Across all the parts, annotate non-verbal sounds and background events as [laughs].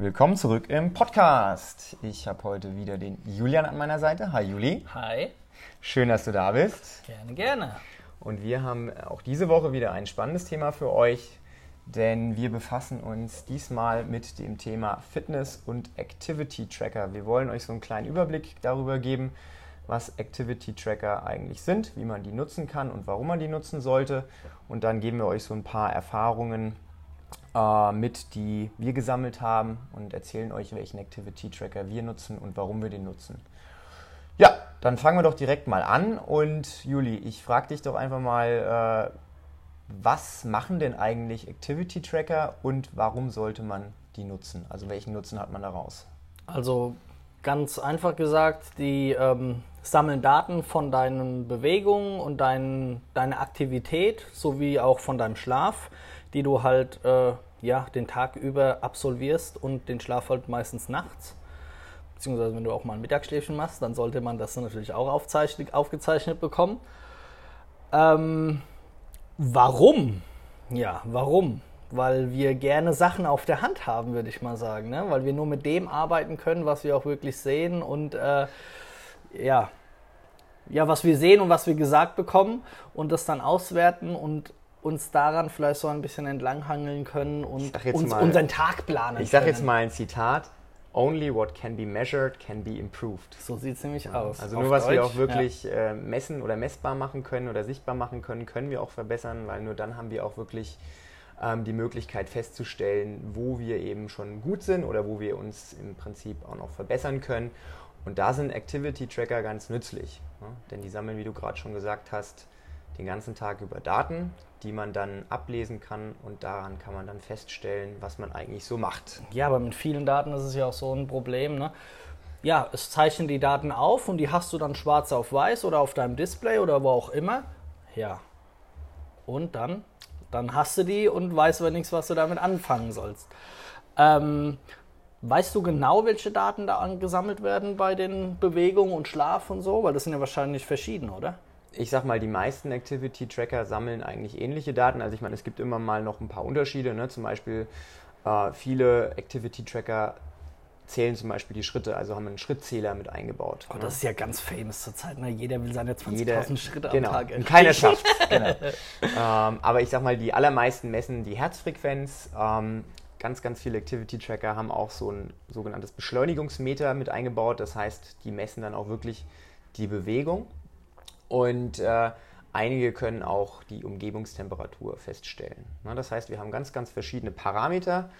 Willkommen zurück im Podcast. Ich habe heute wieder den Julian an meiner Seite. Hi Juli. Hi. Schön, dass du da bist. Gerne, gerne. Und wir haben auch diese Woche wieder ein spannendes Thema für euch, denn wir befassen uns diesmal mit dem Thema Fitness und Activity Tracker. Wir wollen euch so einen kleinen Überblick darüber geben, was Activity Tracker eigentlich sind, wie man die nutzen kann und warum man die nutzen sollte. Und dann geben wir euch so ein paar Erfahrungen äh, mit, die wir gesammelt haben und erzählen euch, welchen Activity Tracker wir nutzen und warum wir den nutzen. Ja, dann fangen wir doch direkt mal an. Und Juli, ich frage dich doch einfach mal, äh, was machen denn eigentlich Activity Tracker und warum sollte man die nutzen? Also welchen Nutzen hat man daraus? Also ganz einfach gesagt, die ähm, sammeln Daten von deinen Bewegungen und dein, deiner Aktivität sowie auch von deinem Schlaf die du halt äh, ja, den Tag über absolvierst und den Schlaf halt meistens nachts. Beziehungsweise wenn du auch mal ein Mittagsschläfchen machst, dann sollte man das natürlich auch aufgezeichnet bekommen. Ähm, warum? Ja, warum? Weil wir gerne Sachen auf der Hand haben, würde ich mal sagen. Ne? Weil wir nur mit dem arbeiten können, was wir auch wirklich sehen und äh, ja, ja, was wir sehen und was wir gesagt bekommen und das dann auswerten und uns daran vielleicht so ein bisschen entlanghangeln können und uns mal, unseren Tag planen Ich sage jetzt mal ein Zitat. Only what can be measured can be improved. So sieht es nämlich aus. Also nur was Deutsch, wir auch wirklich ja. äh, messen oder messbar machen können oder sichtbar machen können, können wir auch verbessern, weil nur dann haben wir auch wirklich ähm, die Möglichkeit festzustellen, wo wir eben schon gut sind oder wo wir uns im Prinzip auch noch verbessern können. Und da sind Activity Tracker ganz nützlich, ne? denn die sammeln, wie du gerade schon gesagt hast, den ganzen Tag über Daten, die man dann ablesen kann und daran kann man dann feststellen, was man eigentlich so macht. Ja, aber mit vielen Daten ist es ja auch so ein Problem. Ne? Ja, es zeichnet die Daten auf und die hast du dann schwarz auf weiß oder auf deinem Display oder wo auch immer. Ja. Und dann? Dann hast du die und weißt aber nichts, was du damit anfangen sollst. Ähm, weißt du genau, welche Daten da angesammelt werden bei den Bewegungen und Schlaf und so? Weil das sind ja wahrscheinlich verschieden, oder? Ich sag mal, die meisten Activity Tracker sammeln eigentlich ähnliche Daten. Also ich meine, es gibt immer mal noch ein paar Unterschiede. Ne? Zum Beispiel äh, viele Activity Tracker zählen zum Beispiel die Schritte, also haben einen Schrittzähler mit eingebaut. Oh, ne? Das ist ja ganz famous zurzeit. Ne? Jeder will seine 20.000 Schritte genau, am Tag. Und keiner schafft [laughs] genau. ähm, aber ich sag mal, die allermeisten messen die Herzfrequenz. Ähm, ganz, ganz viele Activity Tracker haben auch so ein sogenanntes Beschleunigungsmeter mit eingebaut. Das heißt, die messen dann auch wirklich die Bewegung. Und äh, einige können auch die Umgebungstemperatur feststellen. Na, das heißt, wir haben ganz, ganz verschiedene Parameter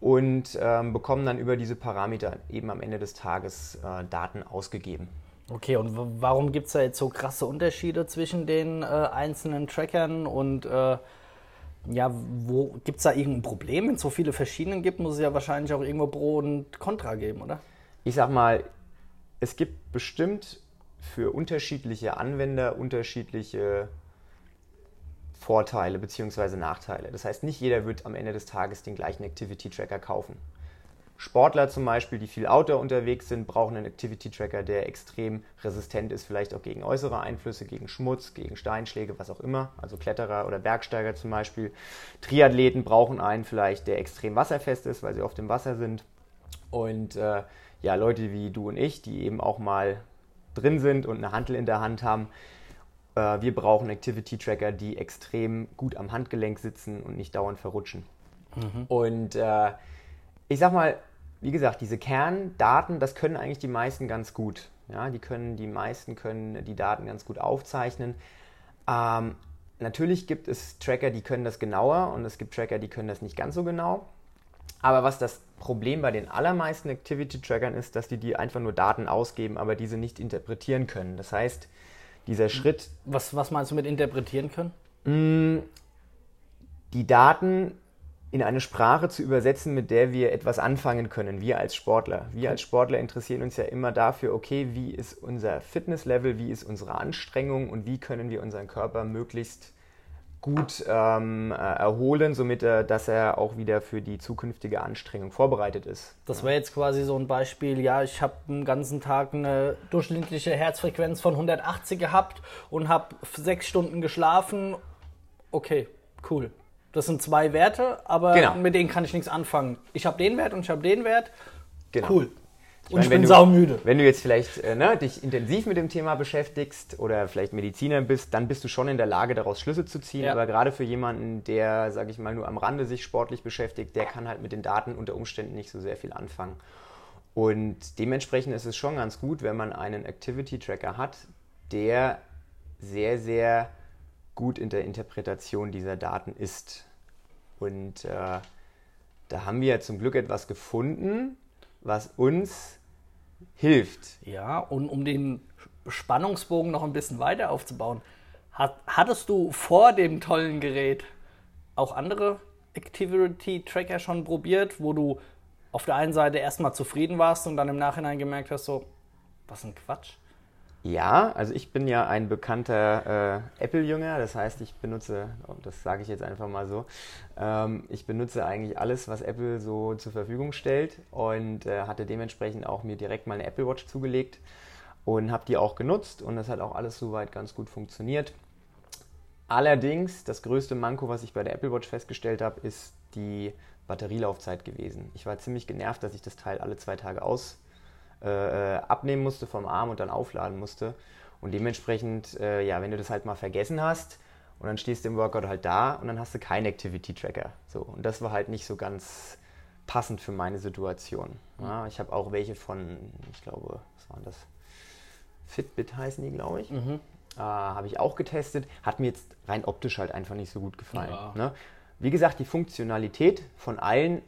und ähm, bekommen dann über diese Parameter eben am Ende des Tages äh, Daten ausgegeben. Okay, und warum gibt es da jetzt so krasse Unterschiede zwischen den äh, einzelnen Trackern und äh, ja, wo gibt es da irgendein Problem? Wenn es so viele verschiedene gibt, muss es ja wahrscheinlich auch irgendwo Pro und Contra geben, oder? Ich sag mal, es gibt bestimmt für unterschiedliche Anwender unterschiedliche Vorteile bzw. Nachteile. Das heißt, nicht jeder wird am Ende des Tages den gleichen Activity Tracker kaufen. Sportler zum Beispiel, die viel Outdoor unterwegs sind, brauchen einen Activity Tracker, der extrem resistent ist, vielleicht auch gegen äußere Einflüsse, gegen Schmutz, gegen Steinschläge, was auch immer. Also Kletterer oder Bergsteiger zum Beispiel. Triathleten brauchen einen vielleicht, der extrem wasserfest ist, weil sie auf dem Wasser sind. Und äh, ja, Leute wie du und ich, die eben auch mal drin sind und eine Hantel in der Hand haben. Äh, wir brauchen Activity Tracker, die extrem gut am Handgelenk sitzen und nicht dauernd verrutschen. Mhm. Und äh, ich sag mal, wie gesagt, diese Kerndaten, das können eigentlich die meisten ganz gut. Ja, die können, die meisten können die Daten ganz gut aufzeichnen. Ähm, natürlich gibt es Tracker, die können das genauer und es gibt Tracker, die können das nicht ganz so genau. Aber was das Problem bei den allermeisten Activity-Trackern ist, dass die dir einfach nur Daten ausgeben, aber diese nicht interpretieren können. Das heißt, dieser Schritt. Was, was meinst du mit interpretieren können? Mm, die Daten in eine Sprache zu übersetzen, mit der wir etwas anfangen können, wir als Sportler. Wir als Sportler interessieren uns ja immer dafür, okay, wie ist unser Fitnesslevel, wie ist unsere Anstrengung und wie können wir unseren Körper möglichst gut ähm, äh, erholen, somit er, dass er auch wieder für die zukünftige Anstrengung vorbereitet ist. Das wäre jetzt quasi so ein Beispiel, ja, ich habe den ganzen Tag eine durchschnittliche Herzfrequenz von 180 gehabt und habe sechs Stunden geschlafen. Okay, cool. Das sind zwei Werte, aber Genau. mit denen kann ich nichts anfangen. Ich habe den Wert und ich habe den Wert. Genau. Cool. Ich Und meine, ich wenn bin du- saumüde. Wenn du jetzt vielleicht äh, ne, dich intensiv mit dem Thema beschäftigst oder vielleicht Mediziner bist, dann bist du schon in der Lage, daraus Schlüsse zu ziehen. Ja. Aber gerade für jemanden, der, sage ich mal, nur am Rande sich sportlich beschäftigt, der kann halt mit den Daten unter Umständen nicht so sehr viel anfangen. Und dementsprechend ist es schon ganz gut, wenn man einen Activity Tracker hat, der sehr, sehr gut in der Interpretation dieser Daten ist. Und äh, da haben wir zum Glück etwas gefunden, was uns hilft. Ja, und um den Spannungsbogen noch ein bisschen weiter aufzubauen, hat, hattest du vor dem tollen Gerät auch andere Activity-Tracker schon probiert, wo du auf der einen Seite erstmal zufrieden warst und dann im Nachhinein gemerkt hast, so, was ein Quatsch? Ja, also ich bin ja ein bekannter äh, Apple-Jünger, das heißt, ich benutze, das sage ich jetzt einfach mal so, ähm, ich benutze eigentlich alles, was Apple so zur Verfügung stellt und äh, hatte dementsprechend auch mir direkt mal eine Apple Watch zugelegt und habe die auch genutzt und das hat auch alles soweit ganz gut funktioniert. Allerdings, das größte Manko, was ich bei der Apple Watch festgestellt habe, ist die Batterielaufzeit gewesen. Ich war ziemlich genervt, dass ich das Teil alle zwei Tage aus äh, abnehmen musste vom Arm und dann aufladen musste. Und dementsprechend, äh, ja, wenn du das halt mal vergessen hast und dann stehst du im Workout halt da und dann hast du keinen Activity-Tracker. So, und das war halt nicht so ganz passend für meine Situation. Ja, ich habe auch welche von, ich glaube, was waren das? Fitbit heißen die, glaube ich. Äh, habe ich auch getestet. Hat mir jetzt rein optisch halt einfach nicht so gut gefallen. Ja. Ne? Wie gesagt, die Funktionalität von allen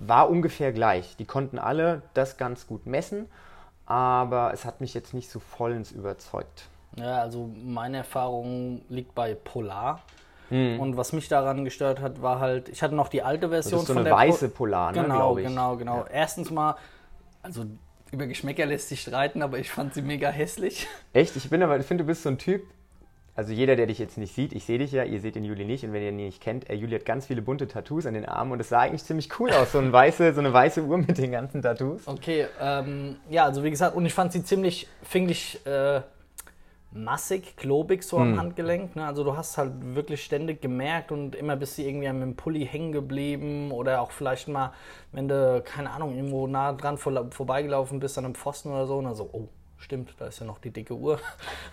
war ungefähr gleich. Die konnten alle das ganz gut messen, aber es hat mich jetzt nicht so vollends überzeugt. Ja, also meine Erfahrung liegt bei Polar. Und was mich daran gestört hat, war halt, ich hatte noch die alte Hm. Das Version ist so von eine der weiße Polar, ne, Genau, ich. genau, genau. Erstens mal, also über Geschmäcker lässt sich streiten, aber ich fand sie mega hässlich. Echt? Ich bin aber, ich finde, du bist so ein Typ. Also jeder, der dich jetzt nicht sieht, ich sehe dich ja, ihr seht den Juli nicht und wenn ihr ihn nicht kennt, äh, Juli hat ganz viele bunte Tattoos an den Armen und es sah eigentlich ziemlich cool aus, so, ein weiße, so eine weiße Uhr mit den ganzen Tattoos. Okay, ähm, ja, also wie gesagt, und ich fand sie ziemlich, finglich äh, massig, klobig so Hm. am Handgelenk. Ne? Also du hast halt wirklich ständig gemerkt und immer bist du irgendwie am dem Pulli hängen geblieben oder auch vielleicht mal, wenn du, keine Ahnung, irgendwo nah dran vor, vorbeigelaufen bist an einem Pfosten oder so und dann so, oh, stimmt, da ist ja noch die dicke Uhr.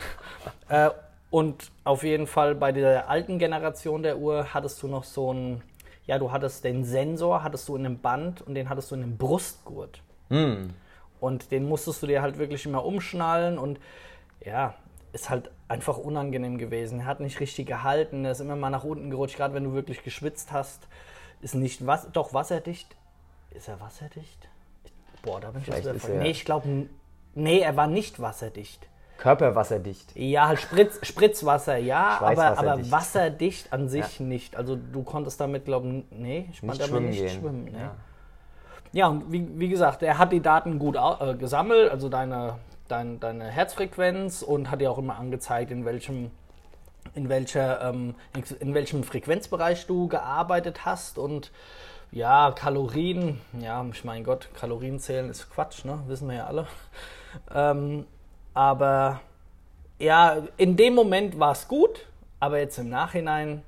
[laughs] äh, und auf jeden Fall bei der alten Generation der Uhr hattest du noch so ein, ja, du hattest den Sensor, hattest du in einem Band und den hattest du in einem Brustgurt. Und den musstest du dir halt wirklich immer umschnallen und ja, ist halt einfach unangenehm gewesen. Er hat nicht richtig gehalten, er ist immer mal nach unten gerutscht, gerade wenn du wirklich geschwitzt hast. Ist nicht was, doch wasserdicht. Ist er wasserdicht? Boah, da bin ich Vielleicht jetzt ist er- Nee, ich glaube, nee, er war nicht wasserdicht. Körperwasserdicht. Ja, halt Spritz, Spritzwasser, ja, aber, aber wasserdicht an sich nicht. Also du konntest damit, glaube ich, nee, ich konnte damit schwimmen nicht gehen. schwimmen. Nee. Ja. Ja, und wie, wie gesagt, er hat die Daten gut äh, gesammelt, also deine, dein, deine Herzfrequenz und hat dir auch immer angezeigt, in welchem, in, welcher, ähm, in, in welchem Frequenzbereich du gearbeitet hast und ja, Kalorien, ja, ich mein Gott, Kalorien zählen ist Quatsch, ne? Wissen wir ja alle. Ähm, aber ja, in dem Moment war es gut, aber jetzt im Nachhinein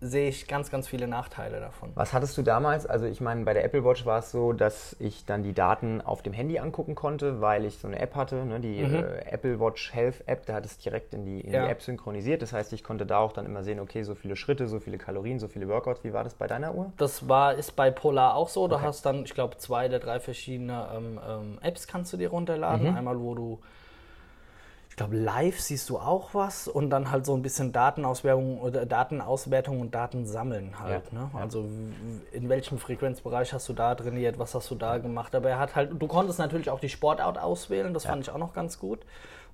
sehe ich ganz, ganz viele Nachteile davon. Was hattest du damals? Also ich meine, bei der Apple Watch war es so, dass ich dann die Daten auf dem Handy angucken konnte, weil ich so eine App hatte, ne, die äh, Apple Watch Health App, da hat es direkt in, die, in Ja. die App synchronisiert. Das heißt, ich konnte da auch dann immer sehen, okay, so viele Schritte, so viele Kalorien, so viele Workouts. Wie war das bei deiner Uhr? Das war, ist bei Polar auch so. Du Okay. hast dann, ich glaube, zwei oder drei verschiedene ähm, ähm, Apps kannst du dir runterladen. Mhm. Einmal, wo du, ich glaube, live siehst du auch was und dann halt so ein bisschen Datenauswertung oder Datenauswertung und Datensammeln halt. Ja, Ne? Also in welchem Frequenzbereich hast du da trainiert, was hast du da gemacht. Aber er hat halt, du konntest natürlich auch die Sportart auswählen, das fand ich auch noch ganz gut.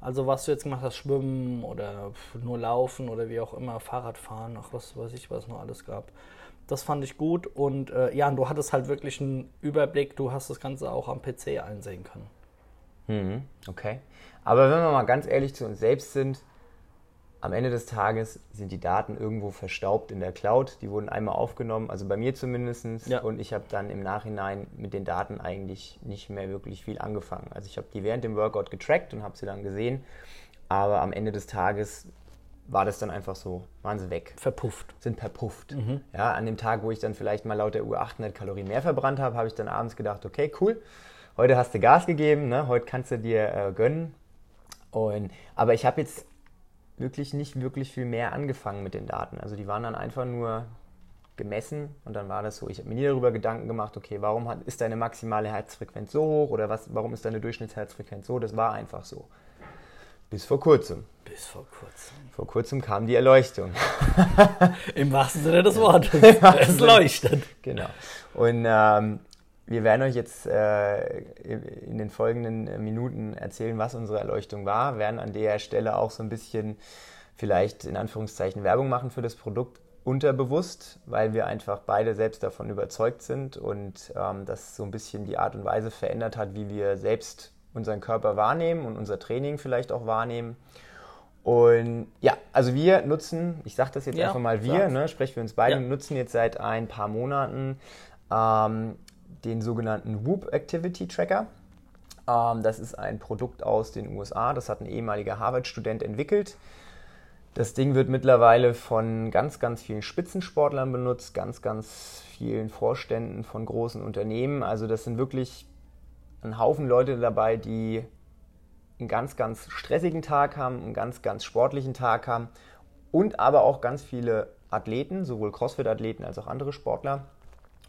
Also was du jetzt gemacht hast, Schwimmen oder nur Laufen oder wie auch immer, Fahrradfahren, ach was weiß ich, was es noch alles gab. Das fand ich gut und äh, ja, und du hattest halt wirklich einen Überblick, du hast das Ganze auch am PC einsehen können. Mhm, okay. Aber wenn wir mal ganz ehrlich zu uns selbst sind, am Ende des Tages sind die Daten irgendwo verstaubt in der Cloud. Die wurden einmal aufgenommen, also bei mir zumindest. Ja. Und ich habe dann im Nachhinein mit den Daten eigentlich nicht mehr wirklich viel angefangen. Also ich habe die während dem Workout getrackt und habe sie dann gesehen. Aber am Ende des Tages war das dann einfach so, waren sie weg. Verpufft. Sind verpufft. Mhm. Ja, an dem Tag, wo ich dann vielleicht mal laut der Uhr 800 Kalorien mehr verbrannt habe, habe ich dann abends gedacht, okay, cool, heute hast du Gas gegeben, ne? heute kannst du dir äh, gönnen. Und, aber ich habe jetzt wirklich nicht wirklich viel mehr angefangen mit den Daten. Also die waren dann einfach nur gemessen und dann war das so. Ich habe mir nie darüber Gedanken gemacht, okay, warum hat, ist deine maximale Herzfrequenz so hoch oder was, warum ist deine Durchschnittsherzfrequenz so? Das war einfach so. Bis vor kurzem. Bis vor kurzem. Vor kurzem kam die Erleuchtung. [laughs] Im wahrsten Sinne des Wortes. es leuchtet. Genau. Und ähm, wir werden euch jetzt äh, in den folgenden Minuten erzählen, was unsere Erleuchtung war, Wir werden an der Stelle auch so ein bisschen vielleicht in Anführungszeichen Werbung machen für das Produkt unterbewusst, weil wir einfach beide selbst davon überzeugt sind und ähm, das so ein bisschen die Art und Weise verändert hat, wie wir selbst unseren Körper wahrnehmen und unser Training vielleicht auch wahrnehmen. Und ja, also wir nutzen, ich sage das jetzt ja, einfach mal wir, ne, sprechen wir uns beide, ja. nutzen jetzt seit ein paar Monaten ähm, den sogenannten Whoop Activity Tracker. Ähm, das ist ein Produkt aus den USA, das hat ein ehemaliger Harvard-Student entwickelt. Das Ding wird mittlerweile von ganz, ganz vielen Spitzensportlern benutzt, ganz, ganz vielen Vorständen von großen Unternehmen. Also das sind wirklich ein Haufen Leute dabei, die einen ganz, ganz stressigen Tag haben, einen ganz, ganz sportlichen Tag haben und aber auch ganz viele Athleten, sowohl CrossFit-Athleten als auch andere Sportler.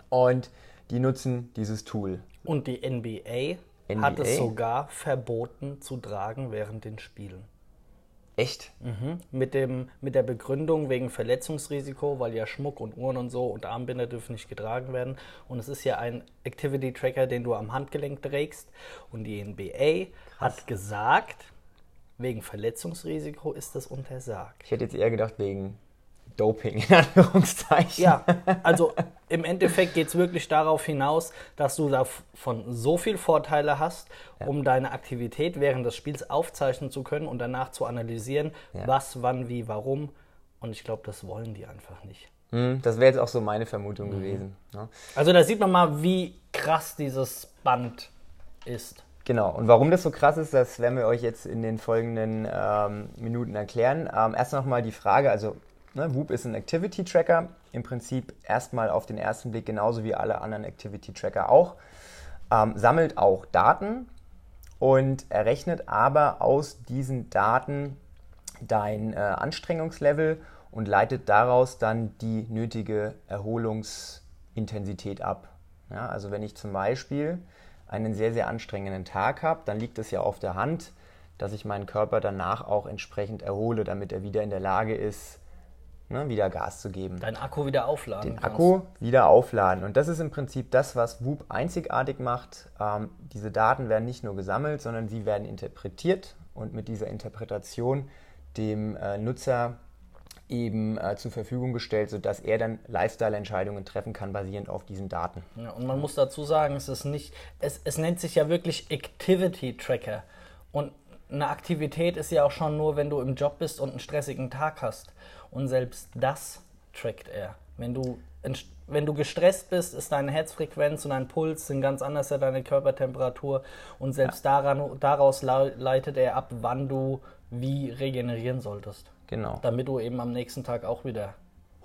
Und die nutzen dieses Tool. Und die NBA, NBA? hat es sogar verboten zu tragen während den Spielen. Echt? Mhm. Mit, dem, mit der Begründung wegen Verletzungsrisiko, weil ja Schmuck und Uhren und so und Armbinder dürfen nicht getragen werden. Und es ist ja ein Activity Tracker, den du am Handgelenk trägst. Und die NBA Krass. hat gesagt, wegen Verletzungsrisiko ist das untersagt. Ich hätte jetzt eher gedacht, wegen Doping in Anführungszeichen. Ja, [laughs] also im Endeffekt geht es wirklich darauf hinaus, dass du davon so viel Vorteile hast, ja. um deine Aktivität während des Spiels aufzeichnen zu können und danach zu analysieren, ja. was, wann, wie, warum. Und ich glaube, das wollen die einfach nicht. Hm, das wäre jetzt auch so meine Vermutung mhm. gewesen. Ne? Also da sieht man mal, wie krass dieses Band ist. Genau, und warum das so krass ist, das werden wir euch jetzt in den folgenden ähm, Minuten erklären. Ähm, erst nochmal die Frage, also Ne, Whoop ist ein Activity Tracker, im Prinzip erstmal auf den ersten Blick genauso wie alle anderen Activity Tracker auch. Ähm, sammelt auch Daten und errechnet aber aus diesen Daten dein äh, Anstrengungslevel und leitet daraus dann die nötige Erholungsintensität ab. Ja, also wenn ich zum Beispiel einen sehr, sehr anstrengenden Tag habe, dann liegt es ja auf der Hand, dass ich meinen Körper danach auch entsprechend erhole, damit er wieder in der Lage ist, ne, wieder Gas zu geben. Deinen Akku wieder aufladen. Den kannst. Akku wieder aufladen. Und das ist im Prinzip das, was Whoop einzigartig macht. Ähm, diese Daten werden nicht nur gesammelt, sondern sie werden interpretiert und mit dieser Interpretation dem äh, Nutzer eben äh, zur Verfügung gestellt, sodass er dann Lifestyle-Entscheidungen treffen kann, basierend auf diesen Daten. Ja, und man muss dazu sagen, es ist nicht, es, es nennt sich ja wirklich Activity Tracker. Und eine Aktivität ist ja auch schon nur, wenn du im Job bist und einen stressigen Tag hast. Und selbst das trackt er. Wenn du, wenn du gestresst bist, ist deine Herzfrequenz und dein Puls sind ganz anders als deine Körpertemperatur. Und selbst ja. daran, daraus leitet er ab, wann du wie regenerieren solltest. Genau. Damit du eben am nächsten Tag auch wieder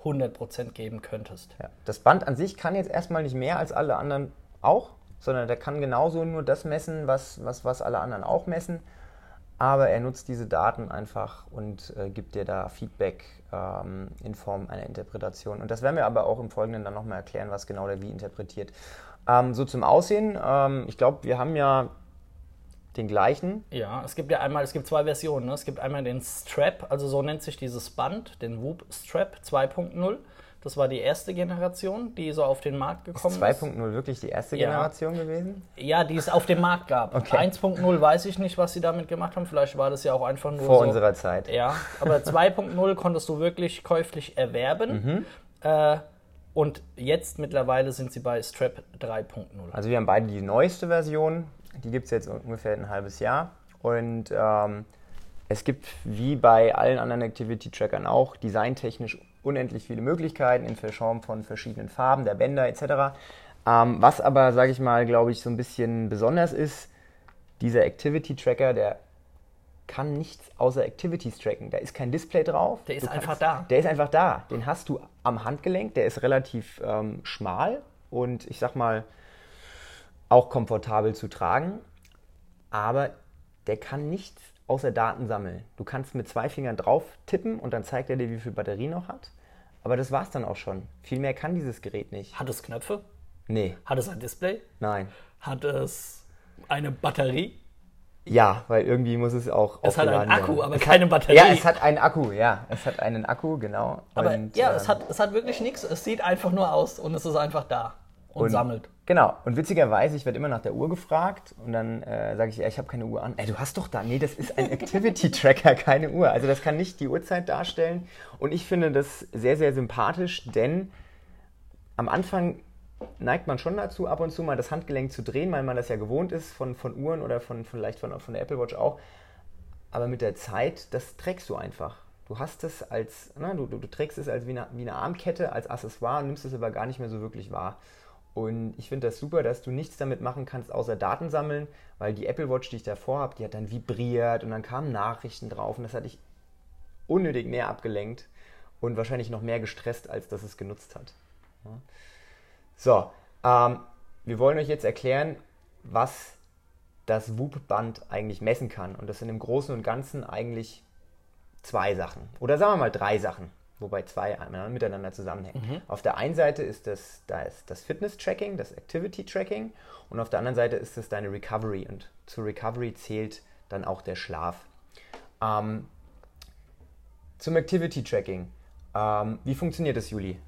100% geben könntest. Ja. Das Band an sich kann jetzt erstmal nicht mehr als alle anderen auch, sondern der kann genauso nur das messen, was, was, was alle anderen auch messen aber er nutzt diese Daten einfach und äh, gibt dir da Feedback ähm, in Form einer Interpretation. Und das werden wir aber auch im Folgenden dann nochmal erklären, was genau der wie interpretiert. Ähm, so zum Aussehen, ähm, ich glaube, wir haben ja den gleichen. Ja, es gibt ja einmal, es gibt zwei Versionen. Ne? Es gibt einmal den Strap, also so nennt sich dieses Band, den Whoop Strap 2.0. Das war die erste Generation, die so auf den Markt gekommen ist. 2.0 wirklich die erste ja. Generation gewesen? Ja, die es auf dem Markt gab. Okay. 1.0 weiß ich nicht, was sie damit gemacht haben. Vielleicht war das ja auch einfach nur. Vor so, unserer Zeit. Ja, aber 2.0 konntest du wirklich käuflich erwerben. Mhm. Äh, und jetzt mittlerweile sind sie bei Strap 3.0. Also wir haben beide die neueste Version. Die gibt es jetzt ungefähr ein halbes Jahr. Und ähm, es gibt wie bei allen anderen Activity-Trackern auch designtechnisch unendlich viele Möglichkeiten in Form von verschiedenen Farben, der Bänder etc. Ähm, was aber, sage ich mal, glaube ich, so ein bisschen besonders ist, dieser Activity Tracker, der kann nichts außer Activities tracken. Da ist kein Display drauf. Der ist Du einfach da. Der ist einfach da. Den hast du am Handgelenk. Der ist relativ ähm, schmal und ich sag mal auch komfortabel zu tragen. Aber der kann nichts außer Daten sammeln. Du kannst mit zwei Fingern drauf tippen und dann zeigt er dir, wie viel Batterie noch hat. Aber das war's dann auch schon. Viel mehr kann dieses Gerät nicht. Hat es Knöpfe? Nee, Hat es ein Display? nein. Hat es eine Batterie? Ja, weil irgendwie muss es auch Es hat einen Akku, werden. aber es keine hat, Batterie. Ja, es hat einen Akku, ja. Es hat einen Akku, genau. Aber Und, ja, ähm, es, hat, es hat wirklich nichts. Es sieht einfach nur aus und es ist einfach da und, Und- sammelt. Genau. Und witzigerweise, ich werde immer nach der Uhr gefragt und dann äh, sage ich, ja, ich habe keine Uhr an. Ey, du hast doch da. Nee, das ist ein Activity-Tracker, [laughs] keine Uhr. Also das kann nicht die Uhrzeit darstellen. Und ich finde das sehr, sehr sympathisch, denn am Anfang neigt man schon dazu, ab und zu mal das Handgelenk zu drehen, weil man das ja gewohnt ist von, von Uhren oder von, vielleicht von, von der Apple Watch auch. Aber mit der Zeit, das trägst du einfach. Du hast es als, na, du, du, du trägst es als wie eine, wie eine Armkette, als Accessoire und nimmst es aber gar nicht mehr so wirklich wahr. Und ich finde das super, dass du nichts damit machen kannst, außer Daten sammeln, weil die Apple Watch, die ich davor habe, die hat dann vibriert und dann kamen Nachrichten drauf und das hat dich unnötig mehr abgelenkt und wahrscheinlich noch mehr gestresst, als dass es genutzt hat. So, ähm, wir wollen euch jetzt erklären, was das WUP-Band eigentlich messen kann. Und das sind im Großen und Ganzen eigentlich zwei Sachen. Oder sagen wir mal drei Sachen, wobei zwei miteinander zusammenhängen. Auf der einen Seite ist das, da ist das Fitness-Tracking, das Activity-Tracking und auf der anderen Seite ist es deine Recovery. Und zur Recovery zählt dann auch der Schlaf. Ähm, zum Activity-Tracking. Ähm, wie funktioniert das, Juli?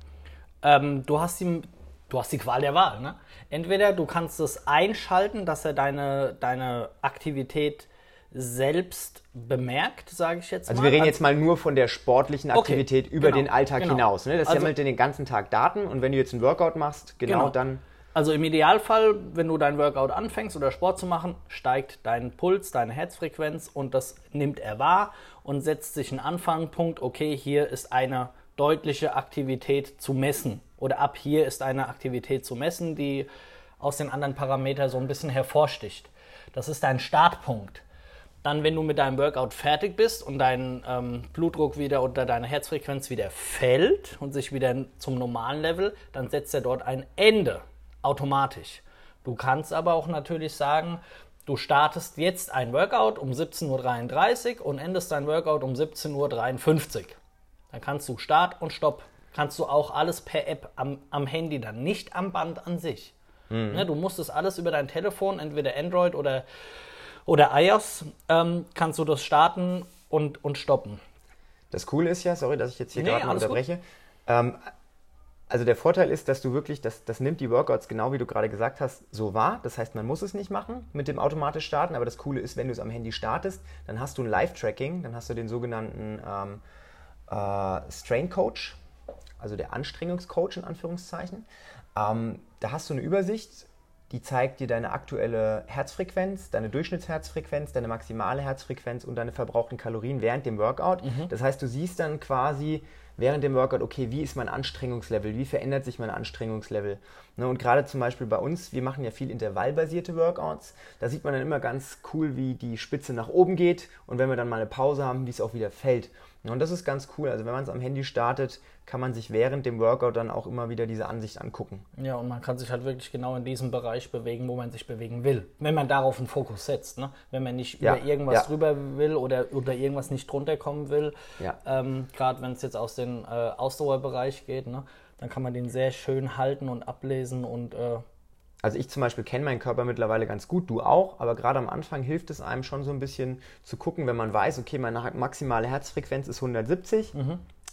Ähm, du, hast die, du hast die Qual der Wahl. Ne? Entweder du kannst es einschalten, dass er deine, deine Aktivität selbst bemerkt, sage ich jetzt Also mal. wir reden jetzt mal nur von der sportlichen Okay, Aktivität über genau, den Alltag genau. hinaus. Ne? Das Also- sammelt den ganzen Tag Daten und wenn du jetzt einen Workout machst, genau, Genau. dann Also im Idealfall, wenn du dein Workout anfängst oder Sport zu machen, steigt dein Puls, deine Herzfrequenz und das nimmt er wahr und setzt sich einen Anfangpunkt, okay, hier ist eine deutliche Aktivität zu messen oder ab hier ist eine Aktivität zu messen, die aus den anderen Parametern so ein bisschen hervorsticht. Das ist dein Startpunkt. Dann, wenn du mit deinem Workout fertig bist und dein ähm, Blutdruck wieder oder deine Herzfrequenz wieder fällt und sich wieder zum normalen Level, dann setzt er dort ein Ende automatisch. Du kannst aber auch natürlich sagen, du startest jetzt ein Workout um 17.33 Uhr und endest dein Workout um 17.53 Uhr. Dann kannst du Start und Stopp. Kannst du auch alles per App am, am Handy dann, nicht am Band an sich. Ne, du musst das alles über dein Telefon, entweder Android oder, oder iOS, ähm, kannst du das starten und, und stoppen. Das Coole ist ja, sorry, dass ich jetzt hier Nee, gerade mal unterbreche. Ähm, also der Vorteil ist, dass du wirklich, das, das nimmt die Workouts genau wie du gerade gesagt hast, so wahr. Das heißt, man muss es nicht machen mit dem automatisch starten, aber das Coole ist, wenn du es am Handy startest, dann hast du ein Live-Tracking, dann hast du den sogenannten ähm, äh, Strain Coach, also der Anstrengungscoach in Anführungszeichen. Ähm, da hast du eine Übersicht, die zeigt dir deine aktuelle Herzfrequenz, deine Durchschnittsherzfrequenz, deine maximale Herzfrequenz und deine verbrauchten Kalorien während dem Workout. Das heißt, du siehst dann quasi während dem Workout, okay, wie ist mein Anstrengungslevel, wie verändert sich mein Anstrengungslevel. Ne, und gerade zum Beispiel bei uns, wir machen ja viel intervallbasierte Workouts, da sieht man dann immer ganz cool, wie die Spitze nach oben geht und wenn wir dann mal eine Pause haben, wie es auch wieder fällt. Und das ist ganz cool. Also wenn man es am Handy startet, kann man sich während dem Workout dann auch immer wieder diese Ansicht angucken. Ja, und man kann sich halt wirklich genau in diesem Bereich bewegen, wo man sich bewegen will. Wenn man darauf einen Fokus setzt. Ne? Wenn man nicht Ja, über irgendwas ja. drüber will oder über irgendwas nicht drunter kommen will. Ja. Ähm, Gerade wenn es jetzt aus dem äh, Ausdauerbereich geht, ne? dann kann man den sehr schön halten und ablesen und äh, Also ich zum Beispiel kenne meinen Körper mittlerweile ganz gut, du auch, aber gerade am Anfang hilft es einem schon so ein bisschen zu gucken, wenn man weiß, okay, meine maximale Herzfrequenz ist 170.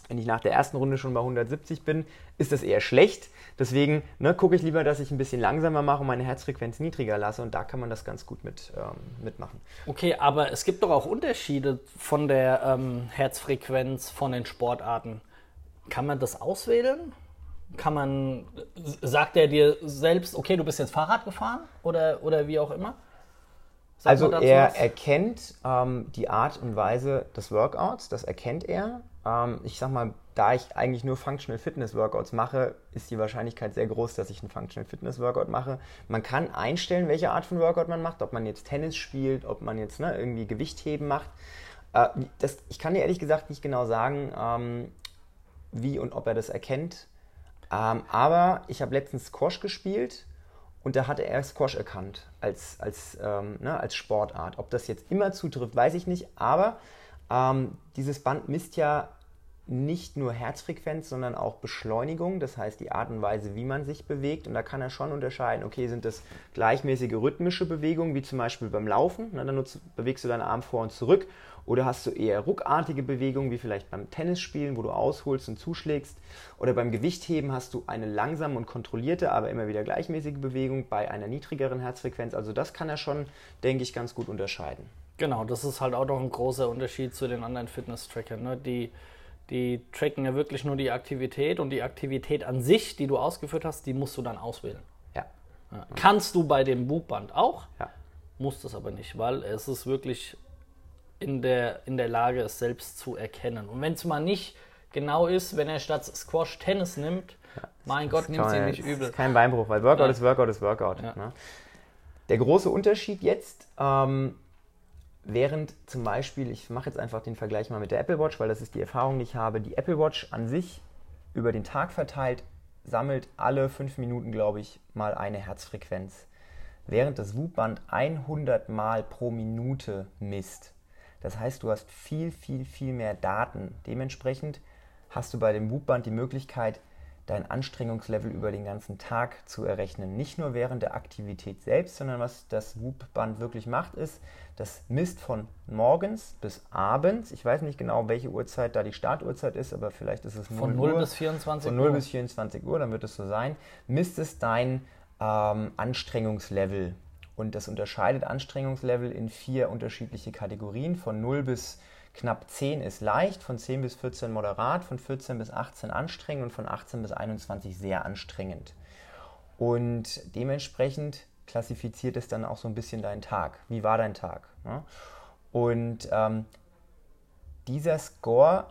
Wenn ich nach der ersten Runde schon bei 170 bin, ist das eher schlecht. Deswegen ne, gucke ich lieber, dass ich ein bisschen langsamer mache und meine Herzfrequenz niedriger lasse und da kann man das ganz gut mit, ähm, mitmachen. Okay, aber es gibt doch auch Unterschiede von der ähm, Herzfrequenz von den Sportarten. Kann man das auswählen? Kann man, sagt er dir selbst, okay, du bist jetzt Fahrrad gefahren oder, oder wie auch immer? Sagt Also er was? erkennt ähm, die Art und Weise des Workouts, das erkennt er. Ähm, ich sag mal, da ich eigentlich nur Functional Fitness Workouts mache, ist die Wahrscheinlichkeit sehr groß, dass ich einen Functional Fitness Workout mache. Man kann einstellen, welche Art von Workout man macht, ob man jetzt Tennis spielt, ob man jetzt ne, irgendwie Gewichtheben macht. Äh, das, ich kann dir ehrlich gesagt nicht genau sagen, ähm, wie und ob er das erkennt. Ähm, aber ich habe letztens Squash gespielt und da hatte er Squash erkannt als, als, ähm, ne, als Sportart. Ob das jetzt immer zutrifft, weiß ich nicht. Aber ähm, dieses Band misst ja nicht nur Herzfrequenz, sondern auch Beschleunigung, das heißt die Art und Weise, wie man sich bewegt. Und da kann er schon unterscheiden, okay, sind das gleichmäßige rhythmische Bewegungen, wie zum Beispiel beim Laufen, ne, dann bewegst du deinen Arm vor und zurück, oder hast du eher ruckartige Bewegungen, wie vielleicht beim Tennisspielen, wo du ausholst und zuschlägst, oder beim Gewichtheben hast du eine langsame und kontrollierte, aber immer wieder gleichmäßige Bewegung bei einer niedrigeren Herzfrequenz. Also das kann er schon, denke ich, ganz gut unterscheiden. Genau, das ist halt auch noch ein großer Unterschied zu den anderen Fitness-Trackern. Ne? Die die tracken ja wirklich nur die Aktivität und die Aktivität an sich, die du ausgeführt hast, die musst du dann auswählen. Ja. ja. Kannst du bei dem Buchband auch, ja. musst es aber nicht, weil es ist wirklich in der, in der Lage, es selbst zu erkennen. Und wenn es mal nicht genau ist, wenn er statt Squash Tennis nimmt, ja, mein Gott, nimmt sie nicht übel. Ist kein Beinbruch, weil Workout ist Workout ist Workout. Ne? Der große Unterschied jetzt, ähm, Während zum Beispiel, ich mache jetzt einfach den Vergleich mal mit der Apple Watch, weil das ist die Erfahrung, die ich habe, die Apple Watch an sich über den Tag verteilt sammelt alle fünf Minuten, glaube ich, mal eine Herzfrequenz. Während das Whoop-Band 100 Mal pro Minute misst. Das heißt, du hast viel, viel, viel mehr Daten. Dementsprechend hast du bei dem Whoop-Band die Möglichkeit, dein Anstrengungslevel über den ganzen Tag zu errechnen. Nicht nur während der Aktivität selbst, sondern was das Whoop-Band wirklich macht, ist, das misst von morgens bis abends. Ich weiß nicht genau, welche Uhrzeit da die Startuhrzeit ist, aber vielleicht ist es 0 von 0 Uhr, bis 24 Uhr. Von 0 bis 24 Uhr, dann wird es so sein. Misst es dein ähm, Anstrengungslevel. Und das unterscheidet Anstrengungslevel in vier unterschiedliche Kategorien. Von 0 bis knapp 10 ist leicht, von 10 bis 14 moderat, von 14 bis 18 anstrengend und von 18 bis 21 sehr anstrengend. Und dementsprechend klassifiziert es dann auch so ein bisschen deinen Tag. Wie war dein Tag? Ne? Und ähm, dieser Score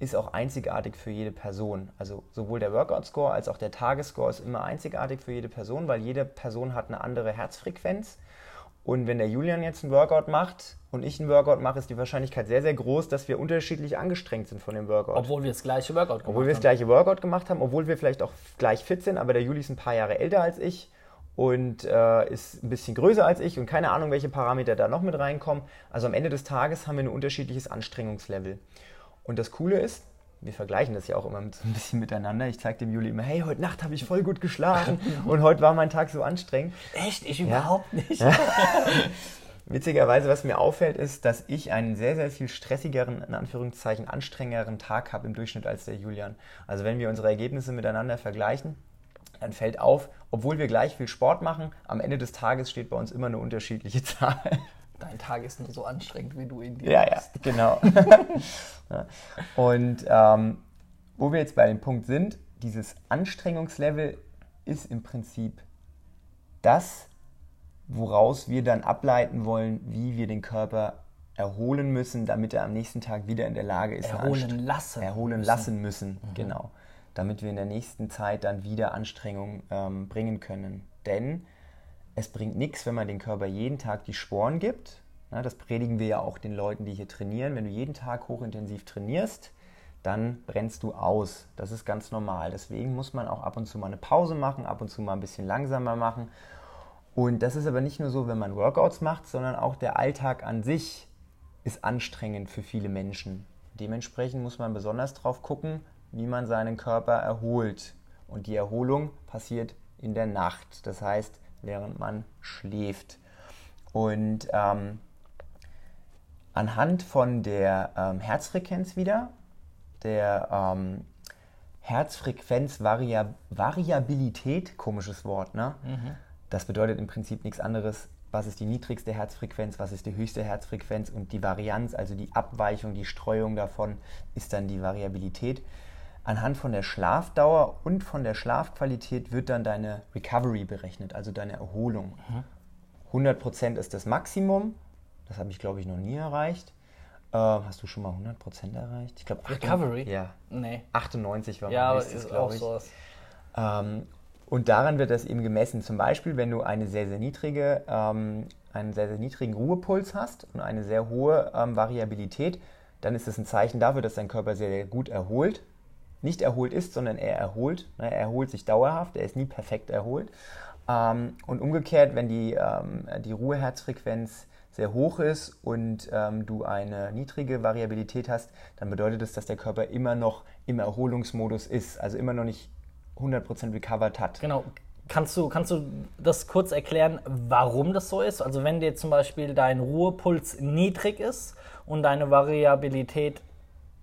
ist auch einzigartig für jede Person. Also sowohl der Workout-Score als auch der Tagesscore ist immer einzigartig für jede Person, weil jede Person hat eine andere Herzfrequenz. Und wenn der Julian jetzt einen Workout macht und ich einen Workout mache, ist die Wahrscheinlichkeit sehr, sehr groß, dass wir unterschiedlich angestrengt sind von dem Workout. Obwohl wir das gleiche Workout gemacht haben. Obwohl wir das gleiche Workout gemacht haben, obwohl wir vielleicht auch gleich fit sind, aber der Juli ist ein paar Jahre älter als ich und äh, ist ein bisschen größer als ich und keine Ahnung, welche Parameter da noch mit reinkommen. Also am Ende des Tages haben wir ein unterschiedliches Anstrengungslevel. Und das Coole ist, wir vergleichen das ja auch immer so ein bisschen miteinander. Ich zeige dem Juli immer, hey, heute Nacht habe ich voll gut geschlafen [laughs] und heute war mein Tag so anstrengend. Echt? Ich überhaupt ja. nicht. [laughs] Witzigerweise, was mir auffällt, ist, dass ich einen sehr, sehr viel stressigeren, in Anführungszeichen anstrengenderen Tag habe im Durchschnitt als der Julian. Also wenn wir unsere Ergebnisse miteinander vergleichen, dann fällt auf, obwohl wir gleich viel Sport machen, am Ende des Tages steht bei uns immer eine unterschiedliche [laughs] Zahl. Dein Tag ist nur so anstrengend, wie du ihn dir Ja, ja, genau. [laughs] [laughs] Und ähm, wo wir jetzt bei dem Punkt sind, dieses Anstrengungslevel ist im Prinzip das, woraus wir dann ableiten wollen, wie wir den Körper erholen müssen, damit er am nächsten Tag wieder in der Lage ist. Erholen lassen. Erholen müssen. lassen müssen, mhm. genau damit wir in der nächsten Zeit dann wieder Anstrengung ähm, bringen können. Denn es bringt nichts, wenn man den Körper jeden Tag die Sporen gibt. Na, das predigen wir ja auch den Leuten, die hier trainieren. Wenn du jeden Tag hochintensiv trainierst, dann brennst du aus. Das ist ganz normal. Deswegen muss man auch ab und zu mal eine Pause machen, ab und zu mal ein bisschen langsamer machen. Und das ist aber nicht nur so, wenn man Workouts macht, sondern auch der Alltag an sich ist anstrengend für viele Menschen. Dementsprechend muss man besonders drauf gucken, wie man seinen Körper erholt. Und die Erholung passiert in der Nacht, das heißt, während man schläft. Und ähm, anhand von der ähm, Herzfrequenz wieder, der ähm, Herzfrequenzvariabilität, komisches Wort, ne? Mhm. Das bedeutet im Prinzip nichts anderes. Was ist die niedrigste Herzfrequenz, was ist die höchste Herzfrequenz und die Varianz, also die Abweichung, die Streuung davon, ist dann die Variabilität. Anhand von der Schlafdauer und von der Schlafqualität wird dann deine Recovery berechnet, also deine Erholung. Mhm. 100% ist das Maximum, das habe ich glaube ich noch nie erreicht. hast du schon mal 100% erreicht? Ich glaube, Recovery? Ja. Nee. 98 war Ja, aber ist auch ich. sowas. Ähm, und daran wird das eben gemessen. Zum Beispiel, wenn du eine sehr, sehr niedrige, ähm, einen sehr, sehr niedrigen Ruhepuls hast und eine sehr hohe ähm, Variabilität, dann ist das ein Zeichen dafür, dass dein Körper sehr, sehr gut erholt. Nicht erholt ist, sondern er erholt. Ne, er erholt sich dauerhaft, er ist nie perfekt erholt. Ähm, und umgekehrt, wenn die, ähm, die Ruheherzfrequenz sehr hoch ist und ähm, du eine niedrige Variabilität hast, dann bedeutet das, dass der Körper immer noch im Erholungsmodus ist, also immer noch nicht 100% recovered hat. Genau. Kannst du, kannst du das kurz erklären, warum das so ist? Also wenn dir zum Beispiel dein Ruhepuls niedrig ist und deine Variabilität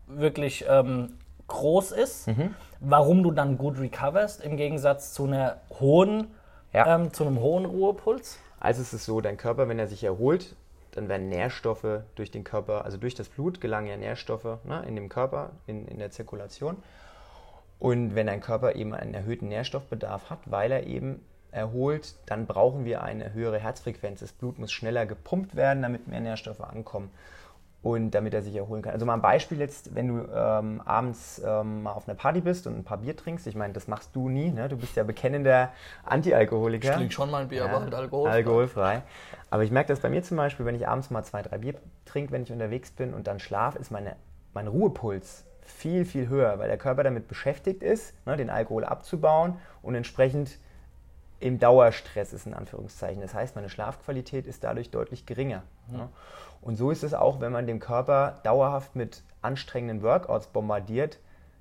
wirklich ähm, groß ist, mhm. warum du dann gut recoverst im Gegensatz zu einer hohen, ja. ähm, zu einem hohen Ruhepuls? Also es ist so, dein Körper, wenn er sich erholt, dann werden Nährstoffe durch den Körper, also durch das Blut gelangen ja Nährstoffe ne, in dem Körper, in, in der Zirkulation. Und wenn dein Körper eben einen erhöhten Nährstoffbedarf hat, weil er eben erholt, dann brauchen wir eine höhere Herzfrequenz. Das Blut muss schneller gepumpt werden, damit mehr Nährstoffe ankommen und damit er sich erholen kann. Also mal ein Beispiel jetzt, wenn du ähm, abends ähm, mal auf einer Party bist und ein paar Bier trinkst, ich meine, das machst du nie, ne? du bist ja bekennender Antialkoholiker. Ich trinke schon mal ein Bier, ja, aber halt alkoholfrei. Alkoholfrei. Aber ich merke das bei mir zum Beispiel, wenn ich abends mal zwei, drei Bier trinke, wenn ich unterwegs bin und dann schlafe, ist meine, mein Ruhepuls viel, viel höher, weil der Körper damit beschäftigt ist, ne, den Alkohol abzubauen und entsprechend im Dauerstress ist, in Anführungszeichen. Das heißt, meine Schlafqualität ist dadurch deutlich geringer. Mhm. Und so ist es auch, wenn man den Körper dauerhaft mit anstrengenden Workouts bombardiert,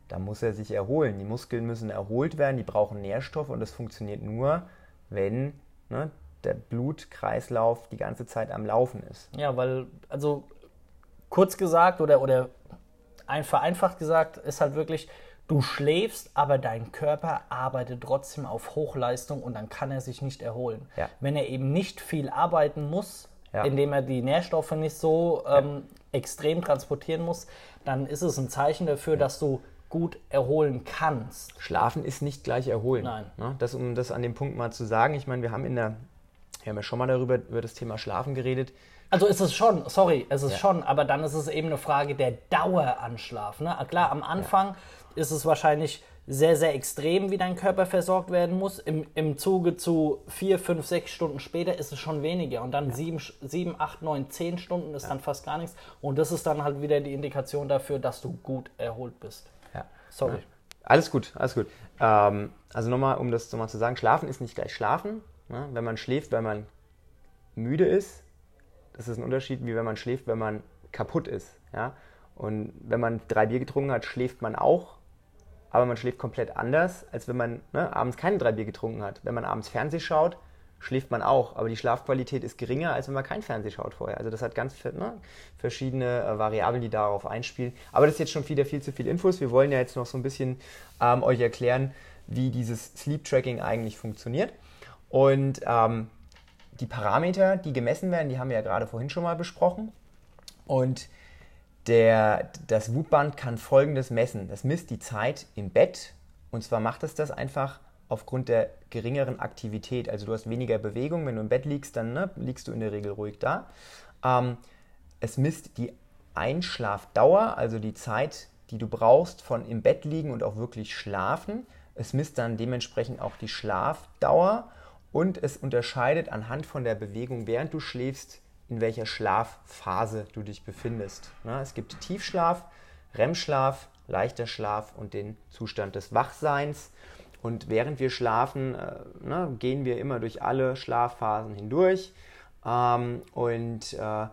da muss er sich erholen. Die Muskeln müssen erholt werden, die brauchen Nährstoffe und das funktioniert nur, wenn ne, der Blutkreislauf die ganze Zeit am Laufen ist. Ja, weil, also kurz gesagt oder, oder ein, vereinfacht gesagt, ist halt wirklich, du schläfst, aber dein Körper arbeitet trotzdem auf Hochleistung und dann kann er sich nicht erholen. Ja. Wenn er eben nicht viel arbeiten muss, ja. indem er die Nährstoffe nicht so ähm, extrem transportieren muss, dann ist es ein Zeichen dafür, dass du gut erholen kannst. Schlafen ist nicht gleich erholen. Nein. Ne? Das, um das an dem Punkt mal zu sagen, ich meine, wir haben in der, wir haben ja schon mal darüber über das Thema Schlafen geredet. Also ist es schon, sorry, es ist ja. schon, aber dann ist es eben eine Frage der Dauer an Schlaf. Ne? Klar, am Anfang ja. Ist es wahrscheinlich sehr, sehr extrem, wie dein Körper versorgt werden muss. Im, im Zuge zu vier, fünf, sechs Stunden später ist es schon weniger. Und dann ja. sieben, sieben, acht, neun, zehn Stunden ist dann fast gar nichts. Und das ist dann halt wieder die Indikation dafür, dass du gut erholt bist. Ja. Sorry. Alles gut, alles gut. Ähm, also nochmal, um das nochmal zu sagen, Schlafen ist nicht gleich Schlafen. Ne? Wenn man schläft, weil man müde ist, das ist ein Unterschied, wie wenn man schläft, wenn man kaputt ist. Ja? Und wenn man drei Bier getrunken hat, schläft man auch, aber man schläft komplett anders, als wenn man ne, abends keine drei Bier getrunken hat. Wenn man abends Fernseh schaut, schläft man auch, aber die Schlafqualität ist geringer, als wenn man kein Fernseh schaut vorher. Also das hat ganz ne, verschiedene äh, Variablen, die darauf einspielen. Aber das ist jetzt schon wieder viel zu viel Infos. Wir wollen ja jetzt noch so ein bisschen ähm, euch erklären, wie dieses Sleep Tracking eigentlich funktioniert. Und ähm, die Parameter, die gemessen werden, die haben wir ja gerade vorhin schon mal besprochen. Und der, das Wutband kann folgendes messen. Das misst die Zeit im Bett. Und zwar macht es das einfach aufgrund der geringeren Aktivität. Also du hast weniger Bewegung. Wenn du im Bett liegst, dann ne, liegst du in der Regel ruhig da. Ähm, es misst die Einschlafdauer, also die Zeit, die du brauchst von im Bett liegen und auch wirklich schlafen. Es misst dann dementsprechend auch die Schlafdauer und es unterscheidet anhand von der Bewegung, während du schläfst, in welcher Schlafphase du dich befindest. es gibt Tiefschlaf, REM-Schlaf, leichter Schlaf und den Zustand des Wachseins. Und während wir schlafen, äh, gehen wir immer durch alle Schlafphasen hindurch. Ähm, und äh,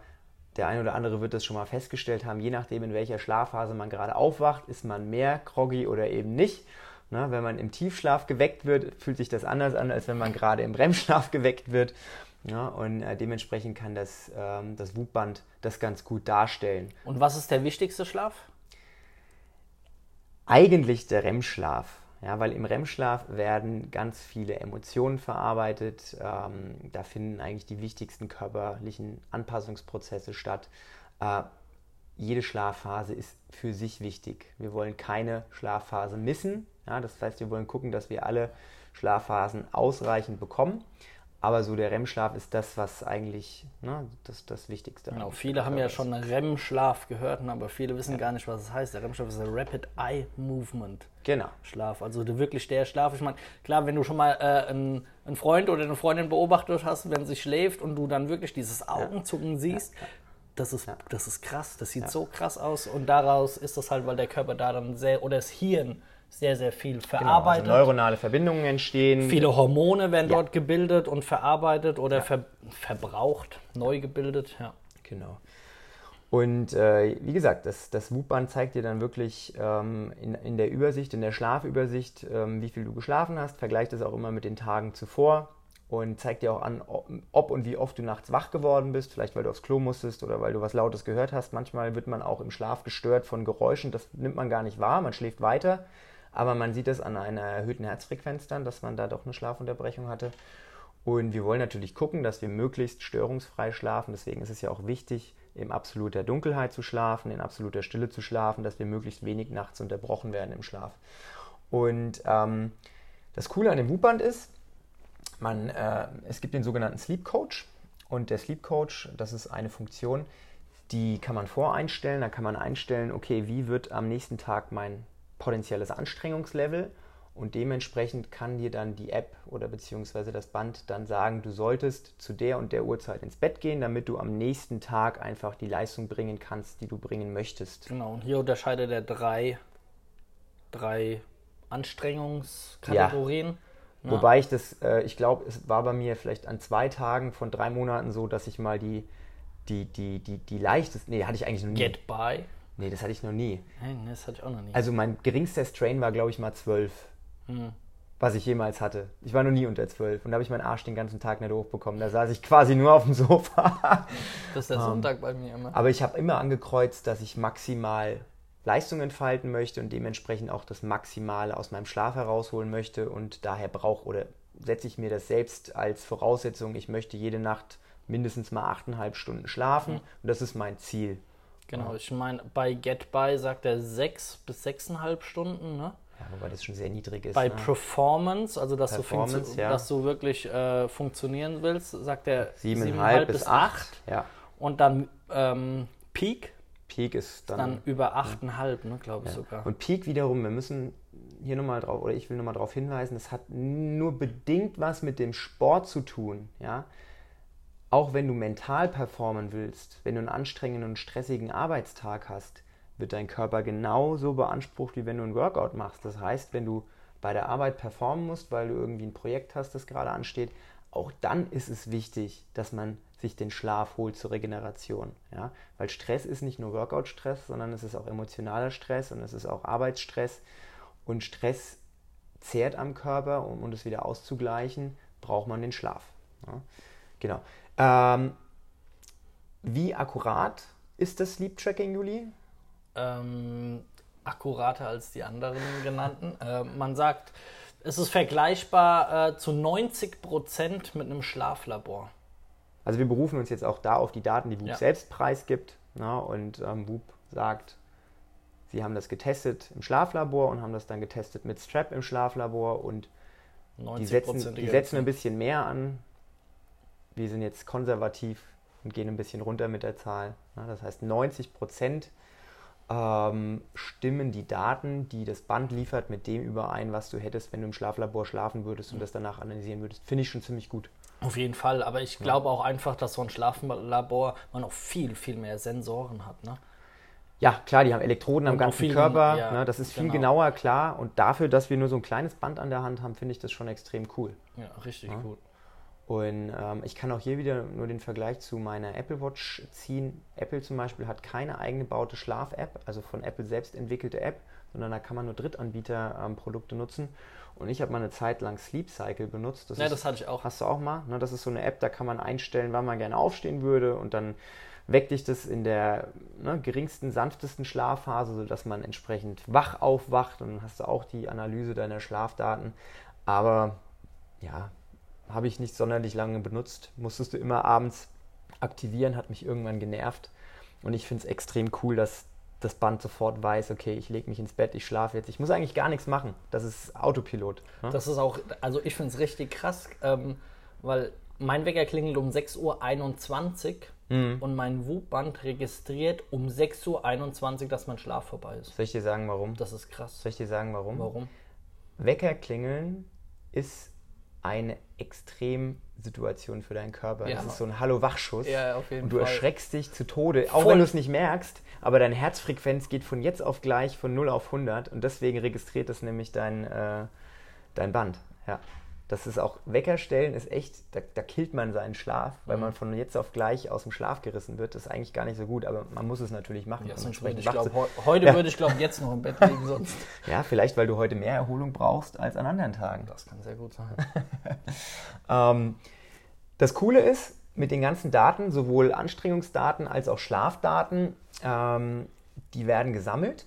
der eine oder andere wird das schon mal festgestellt haben, je nachdem, in welcher Schlafphase man gerade aufwacht, ist man mehr groggy oder eben nicht. Wenn man im Tiefschlaf geweckt wird, fühlt sich das anders an, als wenn man gerade im REM-Schlaf geweckt wird. Ja, und äh, dementsprechend kann das, ähm, das Wutband das ganz gut darstellen. Und was ist der wichtigste Schlaf? Eigentlich der REM-Schlaf. Ja, weil im REM-Schlaf werden ganz viele Emotionen verarbeitet. Ähm, da finden eigentlich die wichtigsten körperlichen Anpassungsprozesse statt. Äh, jede Schlafphase ist für sich wichtig. Wir wollen keine Schlafphase missen. Ja, das heißt, wir wollen gucken, dass wir alle Schlafphasen ausreichend bekommen. Aber so der REM-Schlaf ist das, was eigentlich ne, das, das Wichtigste Genau, eigentlich viele haben ja schon REM-Schlaf gehört, ne, aber viele wissen gar nicht, was es heißt. Der REM-Schlaf ist der Rapid Eye Movement. ist. Genau. Schlaf, also der, wirklich der Schlaf. Ich meine, klar, wenn du schon mal äh, einen, einen Freund oder eine Freundin beobachtet hast, wenn sie schläft und du dann wirklich dieses Augenzucken siehst, das, ist, das ist krass, das sieht so krass aus und daraus ist das halt, weil der Körper da dann sehr, oder das Hirn sehr, sehr viel Genau, also verarbeitet. neuronale Verbindungen entstehen. Viele Hormone werden Ja. dort gebildet und verarbeitet oder ver verbraucht, neu gebildet. Ja. Genau. Und äh, wie gesagt, das, das Whoop-Band zeigt dir dann wirklich ähm, in, in der Übersicht, in der Schlafübersicht, ähm, wie viel du geschlafen hast, vergleicht das auch immer mit den Tagen zuvor und zeigt dir auch an, ob- ob und wie oft du nachts wach geworden bist, vielleicht weil du aufs Klo musstest oder weil du was Lautes gehört hast. Manchmal wird man auch im Schlaf gestört von Geräuschen, das nimmt man gar nicht wahr, man schläft weiter, aber man sieht es an einer erhöhten Herzfrequenz dann, dass man da doch eine Schlafunterbrechung hatte. Und wir wollen natürlich gucken, dass wir möglichst störungsfrei schlafen. Deswegen ist es ja auch wichtig, in absoluter Dunkelheit zu schlafen, in absoluter Stille zu schlafen, dass wir möglichst wenig nachts unterbrochen werden im Schlaf. Und ähm, das Coole an dem Whoop-Band ist, man, äh, es gibt den sogenannten Sleep Coach. Und der Sleep Coach, das ist eine Funktion, die kann man voreinstellen. Da kann man einstellen, okay, wie wird am nächsten Tag mein potenzielles Anstrengungslevel? Und dementsprechend kann dir dann die App oder beziehungsweise das Band dann sagen, du solltest zu der und der Uhrzeit ins Bett gehen, damit du am nächsten Tag einfach die Leistung bringen kannst, die du bringen möchtest. Genau, und hier unterscheidet er drei, drei Anstrengungskategorien. Ja. Wobei ich das, äh, ich glaube, es war bei mir vielleicht an zwei Tagen von drei Monaten so, dass ich mal die, die, die, die, die leichteste, nee, hatte ich eigentlich noch nie. Get by. Nee, das hatte ich noch nie. Nee, das hatte ich auch noch nie. Also mein geringster Strain war, glaube ich, mal zwölf. Hm. Was ich jemals hatte. Ich war noch nie unter zwölf. Und da habe ich meinen Arsch den ganzen Tag nicht hochbekommen. Da saß ich quasi nur auf dem Sofa. [laughs] das ist der Sonntag bei mir immer. Aber ich habe immer angekreuzt, dass ich maximal Leistung entfalten möchte und dementsprechend auch das Maximale aus meinem Schlaf herausholen möchte. Und daher brauche oder setze ich mir das selbst als Voraussetzung, ich möchte jede Nacht mindestens mal achteinhalb Stunden schlafen. Und das ist mein Ziel. Genau, ich meine, bei Get By sagt er sechs bis sechseinhalb Stunden, ne? Ja, wobei das schon sehr niedrig ist. Bei ne? Performance, also dass, Performance, du, funktio- ja. dass du wirklich äh, funktionieren willst, sagt er Siebeneinhalb bis acht. Ja. Und dann ähm, Peak, Peak ist dann. dann über achteinhalb, ne, glaube ich sogar. Und Peak wiederum, wir müssen hier nochmal drauf, oder ich will nochmal darauf hinweisen, das hat nur bedingt was mit dem Sport zu tun, ja. Auch wenn du mental performen willst, wenn du einen anstrengenden und stressigen Arbeitstag hast, wird dein Körper genauso beansprucht, wie wenn du ein Workout machst. Das heißt, wenn du bei der Arbeit performen musst, weil du irgendwie ein Projekt hast, das gerade ansteht, auch dann ist es wichtig, dass man sich den Schlaf holt zur Regeneration. Ja? Weil Stress ist nicht nur Workout-Stress, sondern es ist auch emotionaler Stress und es ist auch Arbeitsstress. Und Stress zehrt am Körper, um, um das wieder auszugleichen, braucht man den Schlaf. Ja? Genau. Ähm, wie akkurat ist das Sleep Tracking, Juli? ähm, akkurater als die anderen genannten. Äh, man sagt, es ist vergleichbar äh, zu 90 Prozent mit einem Schlaflabor. Also wir berufen uns jetzt auch da auf die Daten, die WUP Ja. selbst preisgibt. Na, und ähm, WUP sagt, sie haben das getestet im Schlaflabor und haben das dann getestet mit Strap im Schlaflabor und die 90 setzen, die setzen ein bisschen mehr an. Wir sind jetzt konservativ und gehen ein bisschen runter mit der Zahl. Das heißt, 90 Prozent ähm, stimmen die Daten, die das Band liefert, mit dem überein, was du hättest, wenn du im Schlaflabor schlafen würdest und das danach analysieren würdest. Finde ich schon ziemlich gut. Auf jeden Fall, aber ich glaube auch einfach, dass so ein Schlaflabor man auch viel, viel mehr Sensoren hat. Ne? Ja, klar, die haben Elektroden am Und auch ganzen viel- Körper. ja, ne, das ist viel genau. genauer, klar. Und dafür, dass wir nur so ein kleines Band an der Hand haben, finde ich das schon extrem cool. Ja, richtig gut. Und ähm, ich kann auch hier wieder nur den Vergleich zu meiner Apple Watch ziehen. Apple zum Beispiel hat keine eigene baute Schlaf-App, also von Apple selbst entwickelte App, sondern da kann man nur Drittanbieter-Produkte nutzen. Und ich habe mal eine Zeit lang Sleep Cycle benutzt. Ja, ist- das hatte ich auch. Hast du auch mal? Ne, das ist so eine App, da kann man einstellen, wann man gerne aufstehen würde und dann weckt dich das in der ne, geringsten, sanftesten Schlafphase, sodass man entsprechend wach aufwacht und dann hast du auch die Analyse deiner Schlafdaten. Aber ja, habe ich nicht sonderlich lange benutzt. Musstest du immer abends aktivieren, hat mich irgendwann genervt. Und ich finde es extrem cool, dass das Band sofort weiß, okay, ich lege mich ins Bett, ich schlafe jetzt. Ich muss eigentlich gar nichts machen. Das ist Autopilot. Ne? Das ist auch, also ich finde es richtig krass, ähm, weil mein Wecker klingelt um 6.21 Uhr Mhm. und mein Whoop-Band registriert um 6.21 Uhr, dass mein Schlaf vorbei ist. Soll ich dir sagen, warum? Das ist krass. Soll ich dir sagen, warum? Warum? Wecker klingeln ist eine Extremsituation für deinen Körper. Ja. Das ist so ein Hallo-Wachschuss. Ja, auf jeden und du Fall. erschreckst dich zu Tode, auch Voll. wenn du es nicht merkst, aber deine Herzfrequenz geht von jetzt auf gleich von 0 auf 100 und deswegen registriert das nämlich dein, äh, dein Band. Ja. Das ist auch, Weckerstellen ist echt, da, da killt man seinen Schlaf, weil Mhm. man von jetzt auf gleich aus dem Schlaf gerissen wird. Das ist eigentlich gar nicht so gut, aber man muss es natürlich machen. Ja, sonst würde entsprechend ich glaub, heu- heute Ja. würde ich glaube jetzt noch im Bett liegen, sonst. [laughs] Ja, vielleicht, weil du heute mehr Erholung brauchst als an anderen Tagen. Das kann sehr gut sein. [laughs] Ähm, das Coole ist, mit den ganzen Daten, sowohl Anstrengungsdaten als auch Schlafdaten, ähm, die werden gesammelt.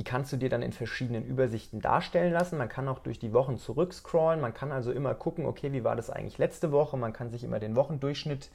Die kannst du dir dann in verschiedenen Übersichten darstellen lassen. Man kann auch durch die Wochen zurückscrollen. Man kann also immer gucken, okay, wie war das eigentlich letzte Woche? Man kann sich immer den Wochendurchschnitt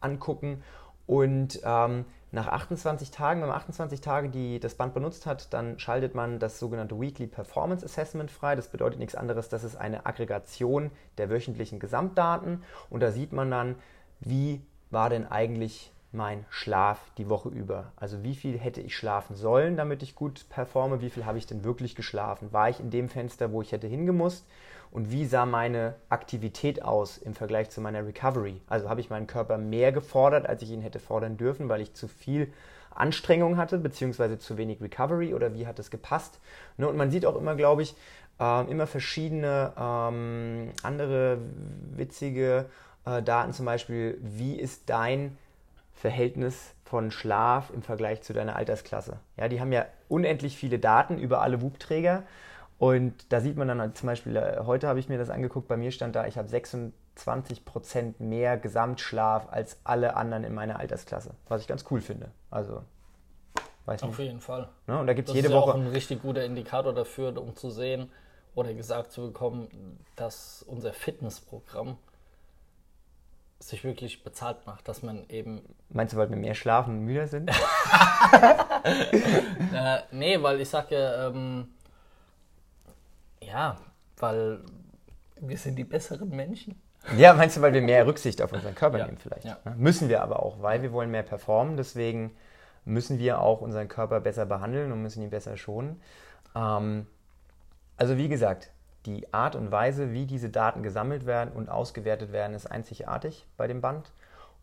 angucken. Und ähm, nach 28 Tagen, wenn man 28 Tage die, das Band benutzt hat, dann schaltet man das sogenannte Weekly Performance Assessment frei. Das bedeutet nichts anderes, das ist eine Aggregation der wöchentlichen Gesamtdaten. Und da sieht man dann, wie war denn eigentlich mein Schlaf die Woche über? Also wie viel hätte ich schlafen sollen, damit ich gut performe? Wie viel habe ich denn wirklich geschlafen? War ich in dem Fenster, wo ich hätte hingemusst? Und wie sah meine Aktivität aus im Vergleich zu meiner Recovery? Also habe ich meinen Körper mehr gefordert, als ich ihn hätte fordern dürfen, weil ich zu viel Anstrengung hatte, beziehungsweise zu wenig Recovery oder wie hat es gepasst? Ne, Und man sieht auch immer, glaube ich, ähm, immer verschiedene ähm, andere witzige äh, Daten, zum Beispiel, wie ist dein Verhältnis von Schlaf im Vergleich zu deiner Altersklasse. Ja, die haben ja unendlich viele Daten über alle WUP-Träger und da sieht man dann halt zum Beispiel, äh, heute habe ich mir das angeguckt, bei mir stand da, ich habe 26% mehr Gesamtschlaf als alle anderen in meiner Altersklasse, was ich ganz cool finde. Also, weiß Auf nicht. jeden Fall. Ne? Und da gibt es jede ist ja Woche. auch ein richtig guter Indikator dafür, um zu sehen oder gesagt zu bekommen, dass unser Fitnessprogramm sich wirklich bezahlt macht, dass man eben Meinst du, weil wir mehr schlafen und müder sind? [laughs] [laughs] Äh, nee, weil ich sag ja, ähm, ja, weil wir sind die besseren Menschen. Ja, meinst du, weil wir mehr Rücksicht auf unseren Körper Ja, nehmen vielleicht? ja. Ne? Müssen wir aber auch, weil wir wollen mehr performen. Deswegen müssen wir auch unseren Körper besser behandeln und müssen ihn besser schonen. Ähm, also wie gesagt, die Art und Weise, wie diese Daten gesammelt werden und ausgewertet werden, ist einzigartig bei dem Band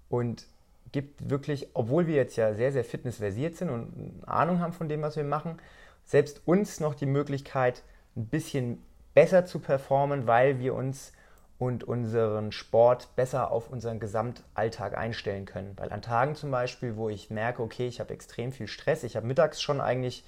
und gibt wirklich, obwohl wir jetzt ja sehr, sehr fitnessversiert sind und Ahnung haben von dem, was wir machen, selbst uns noch die Möglichkeit, ein bisschen besser zu performen, weil wir uns und unseren Sport besser auf unseren Gesamtalltag einstellen können. Weil an Tagen zum Beispiel, wo ich merke, okay, ich habe extrem viel Stress, ich habe mittags schon eigentlich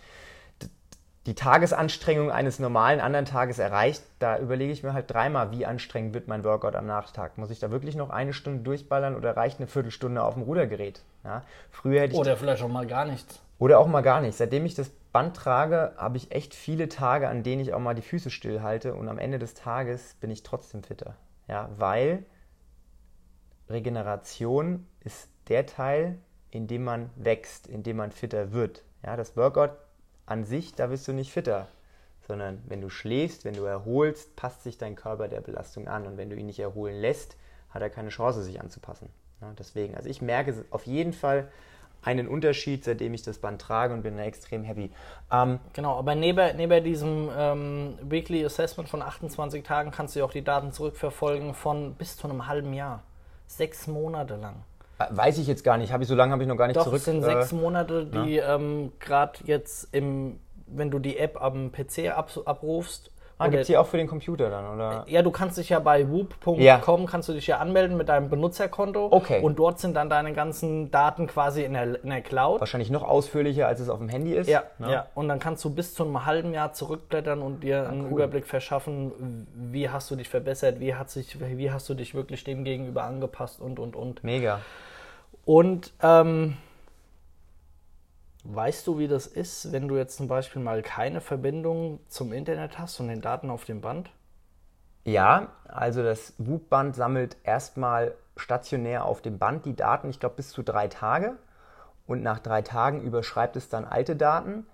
die Tagesanstrengung eines normalen anderen Tages erreicht, da überlege ich mir halt dreimal, wie anstrengend wird mein Workout am Nachtag. Muss ich da wirklich noch eine Stunde durchballern oder reicht eine Viertelstunde auf dem Rudergerät? Ja, früher hätte ich Oder vielleicht auch mal gar nichts. oder auch mal gar nicht. Seitdem ich das Band trage, habe ich echt viele Tage, an denen ich auch mal die Füße stillhalte und am Ende des Tages bin ich trotzdem fitter. Ja, weil Regeneration ist der Teil, in dem man wächst, in dem man fitter wird. Ja, das Workout an sich, da bist du nicht fitter, sondern wenn du schläfst, wenn du erholst, passt sich dein Körper der Belastung an und wenn du ihn nicht erholen lässt, hat er keine Chance, sich anzupassen. Ja, deswegen, also ich merke auf jeden Fall einen Unterschied, seitdem ich das Band trage und bin da extrem happy. Ähm, Genau, aber neben, neben diesem ähm, Weekly Assessment von 28 Tagen kannst du auch die Daten zurückverfolgen von bis zu einem halben Jahr. Sechs Monate lang. Weiß ich jetzt gar nicht, habe ich so lange habe ich noch gar nicht Doch, zurück. es sind äh, sechs Monate, die ähm, gerade jetzt im, wenn du die App am PC ab, abrufst. ah, oder- gibt es die auch für den Computer dann, oder? ja, du kannst dich ja bei whoop.com, Ja. kannst du dich ja anmelden mit deinem Benutzerkonto. Okay. Und dort sind dann deine ganzen Daten quasi in der, in der Cloud. Wahrscheinlich noch ausführlicher, als es auf dem Handy ist. Ja, ne? ja, und dann kannst du bis zu einem halben Jahr zurückblättern und dir einen Ah, cool. Überblick verschaffen, wie hast du dich verbessert, wie, hat sich, wie hast du dich wirklich dem gegenüber angepasst und, und, und. Mega. Und ähm, weißt du, wie das ist, wenn du jetzt zum Beispiel mal keine Verbindung zum Internet hast und den Daten auf dem Band? Ja, also das Whoop-Band sammelt erstmal stationär auf dem Band die Daten, ich glaube bis zu drei Tage. Und nach drei Tagen überschreibt es dann alte Daten.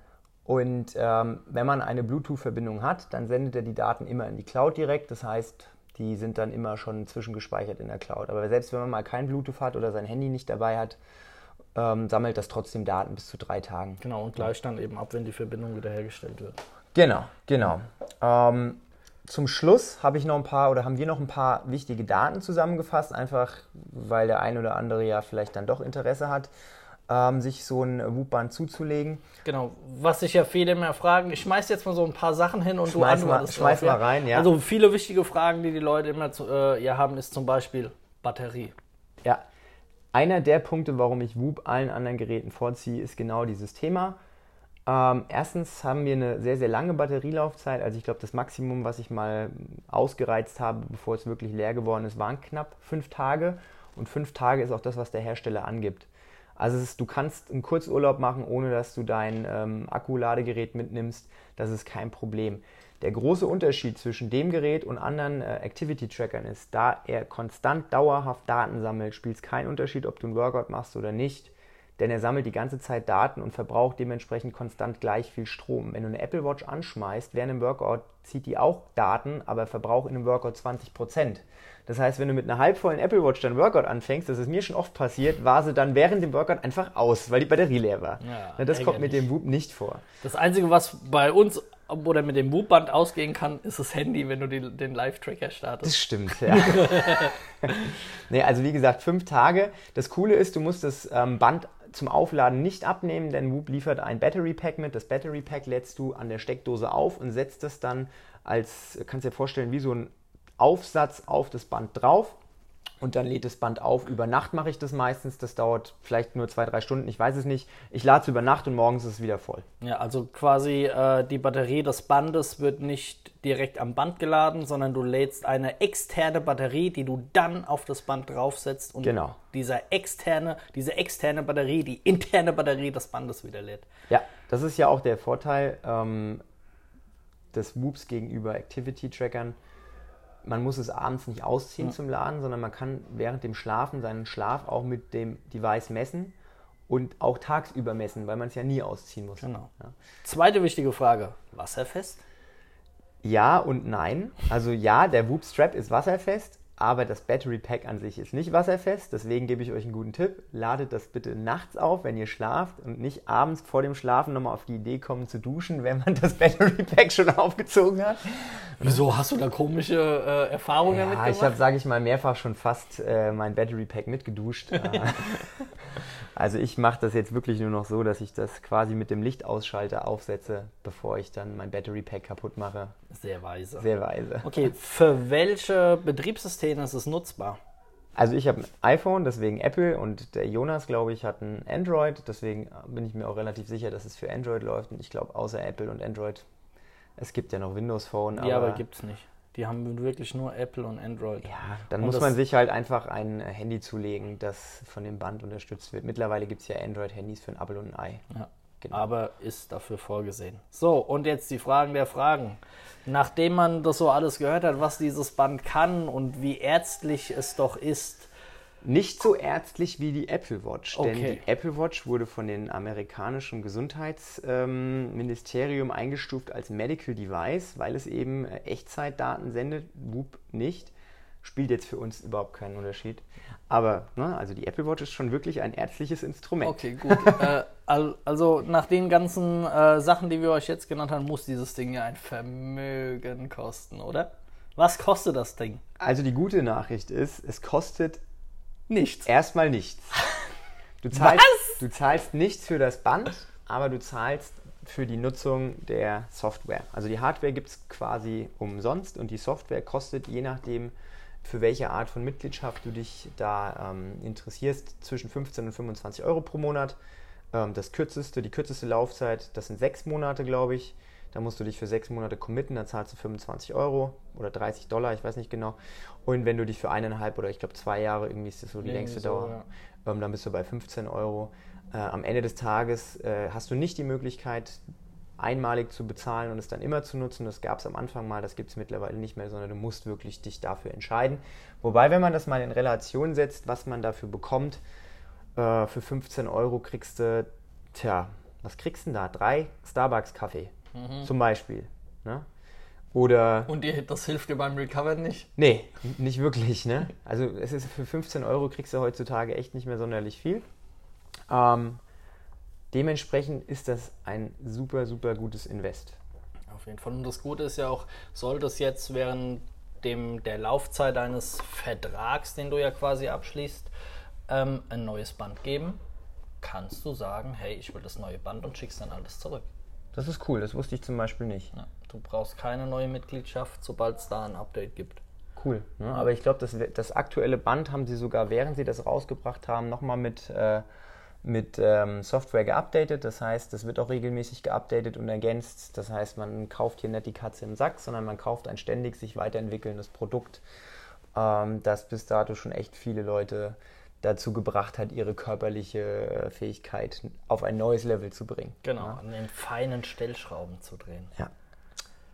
Und ähm, wenn man eine Bluetooth-Verbindung hat, dann sendet er die Daten immer in die Cloud direkt. Das heißt, Die sind dann immer schon zwischengespeichert in der Cloud. Aber selbst wenn man mal kein Bluetooth hat oder sein Handy nicht dabei hat, ähm, sammelt das trotzdem Daten bis zu drei Tagen. Genau, und gleich dann eben ab, wenn die Verbindung wiederhergestellt wird. Genau, genau. Ähm, zum Schluss habe ich noch ein paar oder haben wir noch ein paar wichtige Daten zusammengefasst, einfach weil der ein oder andere ja vielleicht dann doch Interesse hat, ähm, sich so ein Whoop-Band zuzulegen. Genau, was sich ja viele mehr fragen. Ich schmeiß jetzt mal so ein paar Sachen hin und Schmeiß du mal- antwortest schmeiß drauf, mal rein, ja. Also viele wichtige Fragen, die die Leute immer zu, äh, ja, haben, ist zum Beispiel Batterie. Ja, einer der Punkte, warum ich Whoop allen anderen Geräten vorziehe, ist genau dieses Thema. Ähm, erstens haben wir eine sehr, sehr lange Batterielaufzeit. Also ich glaube, das Maximum, was ich mal ausgereizt habe, bevor es wirklich leer geworden ist, waren knapp fünf Tage. Und fünf Tage ist auch das, was der Hersteller angibt. Also ist, du kannst einen Kurzurlaub machen, ohne dass du dein ähm, Akkuladegerät mitnimmst. Das ist kein Problem. Der große Unterschied zwischen dem Gerät und anderen äh, Activity-Trackern ist, da er konstant dauerhaft Daten sammelt, spielt es keinen Unterschied, ob du einen Workout machst oder nicht. Denn er sammelt die ganze Zeit Daten und verbraucht dementsprechend konstant gleich viel Strom. Wenn du eine Apple Watch anschmeißt, während einem Workout zieht die auch Daten, aber verbraucht in einem Workout 20%. Das heißt, wenn du mit einer halbvollen Apple Watch dein Workout anfängst, das ist mir schon oft passiert, war sie dann während dem Workout einfach aus, weil die Batterie leer war. Ja, Na, das kommt mit dem Whoop nicht vor. Das Einzige, was bei uns oder mit dem Whoop-Band ausgehen kann, ist das Handy, wenn du die, den Live-Tracker startest. Das stimmt, ja. [laughs] nee, also wie gesagt, fünf Tage. Das Coole ist, du musst das ähm, Band zum Aufladen nicht abnehmen, denn Whoop liefert ein Battery Pack mit. Das Battery Pack lädst du an der Steckdose auf und setzt es dann als, kannst dir vorstellen, wie so ein Aufsatz auf das Band drauf. Und dann lädt das Band auf. Über Nacht mache ich das meistens. Das dauert vielleicht nur zwei, drei Stunden. Ich weiß es nicht. Ich lade es über Nacht und morgens ist es wieder voll. Ja, also quasi äh, die Batterie des Bandes wird nicht direkt am Band geladen, sondern du lädst eine externe Batterie, die du dann auf das Band draufsetzt und Genau. dieser externe, diese externe Batterie, die interne Batterie des Bandes wieder lädt. Ja, das ist ja auch der Vorteil ähm, des Whoops gegenüber Activity-Trackern. Man muss es abends nicht ausziehen zum Laden, sondern man kann während dem Schlafen seinen Schlaf auch mit dem Device messen und auch tagsüber messen, weil man es ja nie ausziehen muss. Genau. Ja. Zweite wichtige Frage: Wasserfest? Ja und nein. Also ja, der Whoop Strap ist wasserfest, aber das Battery Pack an sich ist nicht wasserfest. Deswegen gebe ich euch einen guten Tipp. Ladet das bitte nachts auf, wenn ihr schlaft und nicht abends vor dem Schlafen nochmal auf die Idee kommen zu duschen, wenn man das [laughs] Battery Pack schon aufgezogen hat. Wieso hast du da komische äh, Erfahrungen damit Ja, gemacht? ich habe, sage ich mal, mehrfach schon fast äh, mein Battery Pack mitgeduscht. [laughs] Also ich mache das jetzt wirklich nur noch so, dass ich das quasi mit dem Lichtausschalter aufsetze, bevor ich dann mein Battery Pack kaputt mache. Sehr weise. Sehr weise. Okay, für welche Betriebssysteme ist es nutzbar? Also ich habe ein iPhone, deswegen Apple und der Jonas, glaube ich, hat ein Android. Deswegen bin ich mir auch relativ sicher, dass es für Android läuft. Und ich glaube, außer Apple und Android, es gibt ja noch Windows Phone. Ja, aber gibt's nicht. Die haben wirklich nur Apple und Android. Ja, dann Und muss man sich halt einfach ein äh, Handy zulegen, das von dem Band unterstützt wird. Mittlerweile gibt es ja Android-Handys für ein Apple und ein Ei. Ja. Genau. Aber ist dafür vorgesehen. So, und jetzt die Fragen der Fragen. Nachdem man das so alles gehört hat, was dieses Band kann und wie ärztlich es doch ist, Nicht so ärztlich wie die Apple Watch, denn Okay. die Apple Watch wurde von dem amerikanischen Gesundheitsministerium eingestuft als Medical Device, weil es eben äh, Echtzeitdaten sendet, Whoop nicht. Spielt jetzt für uns überhaupt keinen Unterschied. Aber, ne, also die Apple Watch ist schon wirklich ein ärztliches Instrument. Okay, gut. [laughs] äh, al- also nach den ganzen äh, Sachen, die wir euch jetzt genannt haben, muss dieses Ding ja ein Vermögen kosten, oder? Was kostet das Ding? Also die gute Nachricht ist, es kostet Nichts. erstmal nichts. Du zahlst, Was? du zahlst nichts für das Band, aber du zahlst für die Nutzung der Software. Also die Hardware gibt es quasi umsonst und die Software kostet, je nachdem, für welche Art von Mitgliedschaft du dich da ähm, interessierst, zwischen 15 und 25 Euro pro Monat. Ähm, das kürzeste, die kürzeste Laufzeit, das sind sechs Monate, glaube ich. Da musst du dich für sechs Monate committen, dann zahlst du 25 Euro oder 30 Dollar, ich weiß nicht genau. Und wenn du dich für eineinhalb oder ich glaube zwei Jahre, irgendwie ist das so die Irgendwie längste so, Dauer, ähm, dann bist du bei 15 Euro. Äh, am Ende des Tages äh, hast du nicht die Möglichkeit, einmalig zu bezahlen und es dann immer zu nutzen. Das gab es am Anfang mal, das gibt es mittlerweile nicht mehr, sondern du musst wirklich dich dafür entscheiden. Wobei, wenn man das mal in Relation setzt, was man dafür bekommt, äh, für 15 Euro kriegst du, tja, was kriegst du denn da? Drei Starbucks-Kaffee zum Beispiel. Ne? Oder. Und die, das hilft dir beim Recover nicht? Nee, nicht wirklich, ne? Also es ist für 15 Euro kriegst du heutzutage echt nicht mehr sonderlich viel. Ähm, dementsprechend ist das ein super, super gutes Invest. Auf jeden Fall. Und das Gute ist ja auch, sollte es jetzt während dem, der Laufzeit eines Vertrags, den du ja quasi abschließt, ähm, ein neues Band geben, kannst du sagen, hey, ich will das neue Band und schickst dann alles zurück. Das ist cool, das wusste ich zum Beispiel nicht. Ja, du brauchst keine neue Mitgliedschaft, sobald es da ein Update gibt. Cool. Ne? Aber ich glaube, das, das aktuelle Band haben sie sogar, während sie das rausgebracht haben, nochmal mit, äh, mit ähm, Software geupdatet. Das heißt, das wird auch regelmäßig geupdatet und ergänzt. Das heißt, man kauft hier nicht die Katze im Sack, sondern man kauft ein ständig sich weiterentwickelndes Produkt, ähm, das bis dato schon echt viele Leute dazu gebracht hat, ihre körperliche äh, Fähigkeit auf ein neues Level zu bringen. Genau, ja. an den feinen Stellschrauben zu drehen. Ja.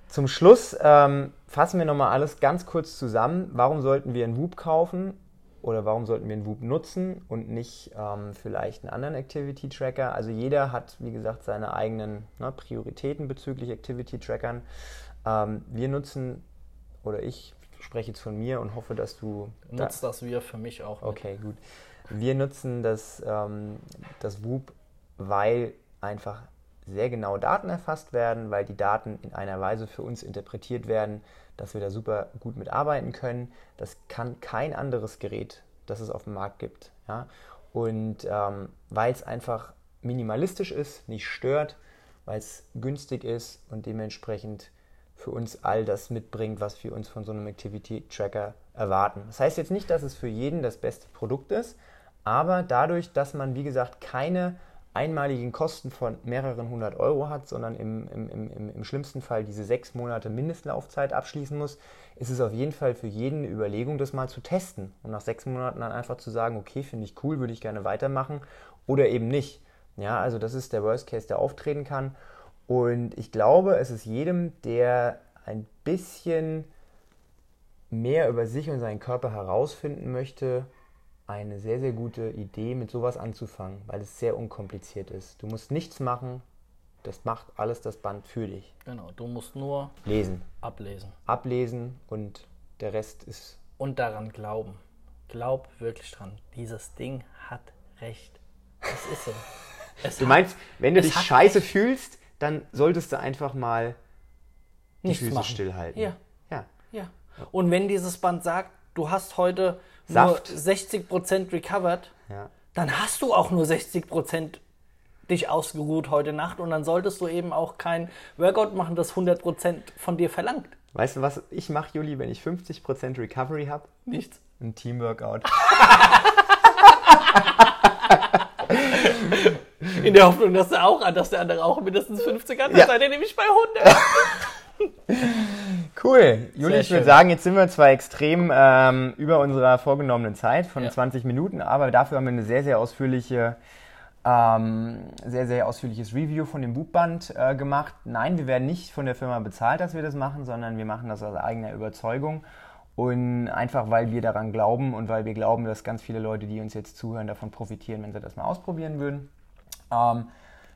Zum Schluss ähm, fassen wir nochmal alles ganz kurz zusammen. Warum sollten wir einen Whoop kaufen oder warum sollten wir einen Whoop nutzen und nicht ähm, vielleicht einen anderen Activity Tracker? Also jeder hat, wie gesagt, seine eigenen ne, Prioritäten bezüglich Activity Trackern. Ähm, wir nutzen oder ich spreche jetzt von mir und hoffe, dass du. Nutzt da das wir für mich auch. Mit. Okay, gut. Wir nutzen das, ähm, das WUP, weil einfach sehr genau Daten erfasst werden, weil die Daten in einer Weise für uns interpretiert werden, dass wir da super gut mitarbeiten können. Das kann kein anderes Gerät, das es auf dem Markt gibt. Ja? Und ähm, weil es einfach minimalistisch ist, nicht stört, weil es günstig ist und dementsprechend für uns all das mitbringt, was wir uns von so einem Activity Tracker erwarten. Das heißt jetzt nicht, dass es für jeden das beste Produkt ist, aber dadurch, dass man, wie gesagt, keine einmaligen Kosten von mehreren hundert Euro hat, sondern im, im, im, im schlimmsten Fall diese sechs Monate Mindestlaufzeit abschließen muss, ist es auf jeden Fall für jeden eine Überlegung, das mal zu testen und nach sechs Monaten dann einfach zu sagen, okay, finde ich cool, würde ich gerne weitermachen oder eben nicht. Ja, also das ist der Worst Case, der auftreten kann. Und ich glaube, es ist jedem, der ein bisschen mehr über sich und seinen Körper herausfinden möchte, eine sehr, sehr gute Idee, mit sowas anzufangen, weil es sehr unkompliziert ist. Du musst nichts machen, das macht alles das Band für dich. Genau, du musst nur lesen. Ablesen. Ablesen und der Rest ist. Und daran glauben. Glaub wirklich dran. Dieses Ding hat recht. Es ist so. [laughs] Es du meinst, wenn du dich scheiße recht. fühlst, dann solltest du einfach mal die Nichts Füße machen. stillhalten. Ja. ja. Ja. Und wenn dieses Band sagt, du hast heute Saft. nur 60% recovered, ja. dann hast du auch nur 60% dich ausgeruht heute Nacht und dann solltest du eben auch kein Workout machen, das 100% von dir verlangt. Weißt du, was ich mache, Juli, wenn ich 50% Recovery habe? Nichts. Ein Teamworkout. [laughs] In der Hoffnung, dass der auch, dass der andere auch mindestens 50 hat, dann ja. seid ihr nämlich bei 100. [laughs] Cool. Juli, ich würde sagen, jetzt sind wir zwar extrem ähm, über unserer vorgenommenen Zeit von ja. 20 Minuten, aber dafür haben wir eine sehr, sehr ausführliche, ähm, sehr, sehr ausführliches Review von dem Buchband äh, gemacht. Nein, wir werden nicht von der Firma bezahlt, dass wir das machen, sondern wir machen das aus eigener Überzeugung. Und einfach, weil wir daran glauben und weil wir glauben, dass ganz viele Leute, die uns jetzt zuhören, davon profitieren, wenn sie das mal ausprobieren würden. Ähm,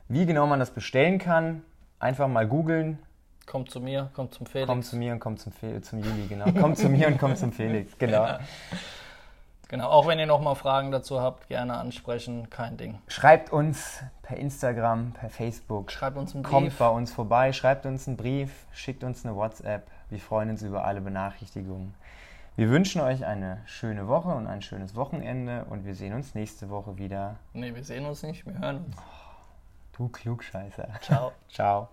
wie genau man das bestellen kann, einfach mal googeln, Kommt zu mir, kommt zum Felix. Kommt zu mir und kommt zum, Fe zum Juli, genau. kommt zu mir und kommt zum Felix, [laughs] genau. Ja. Genau, auch wenn ihr nochmal Fragen dazu habt, gerne ansprechen, kein Ding. Schreibt uns per Instagram, per Facebook. Schreibt uns einen Brief. Kommt bei uns vorbei, schreibt uns einen Brief, schickt uns eine WhatsApp. Wir freuen uns über alle Benachrichtigungen. Wir wünschen euch eine schöne Woche und ein schönes Wochenende und wir sehen uns nächste Woche wieder. Nee, wir sehen uns nicht, wir hören uns. Du Klugscheißer. Ciao. [laughs] Ciao.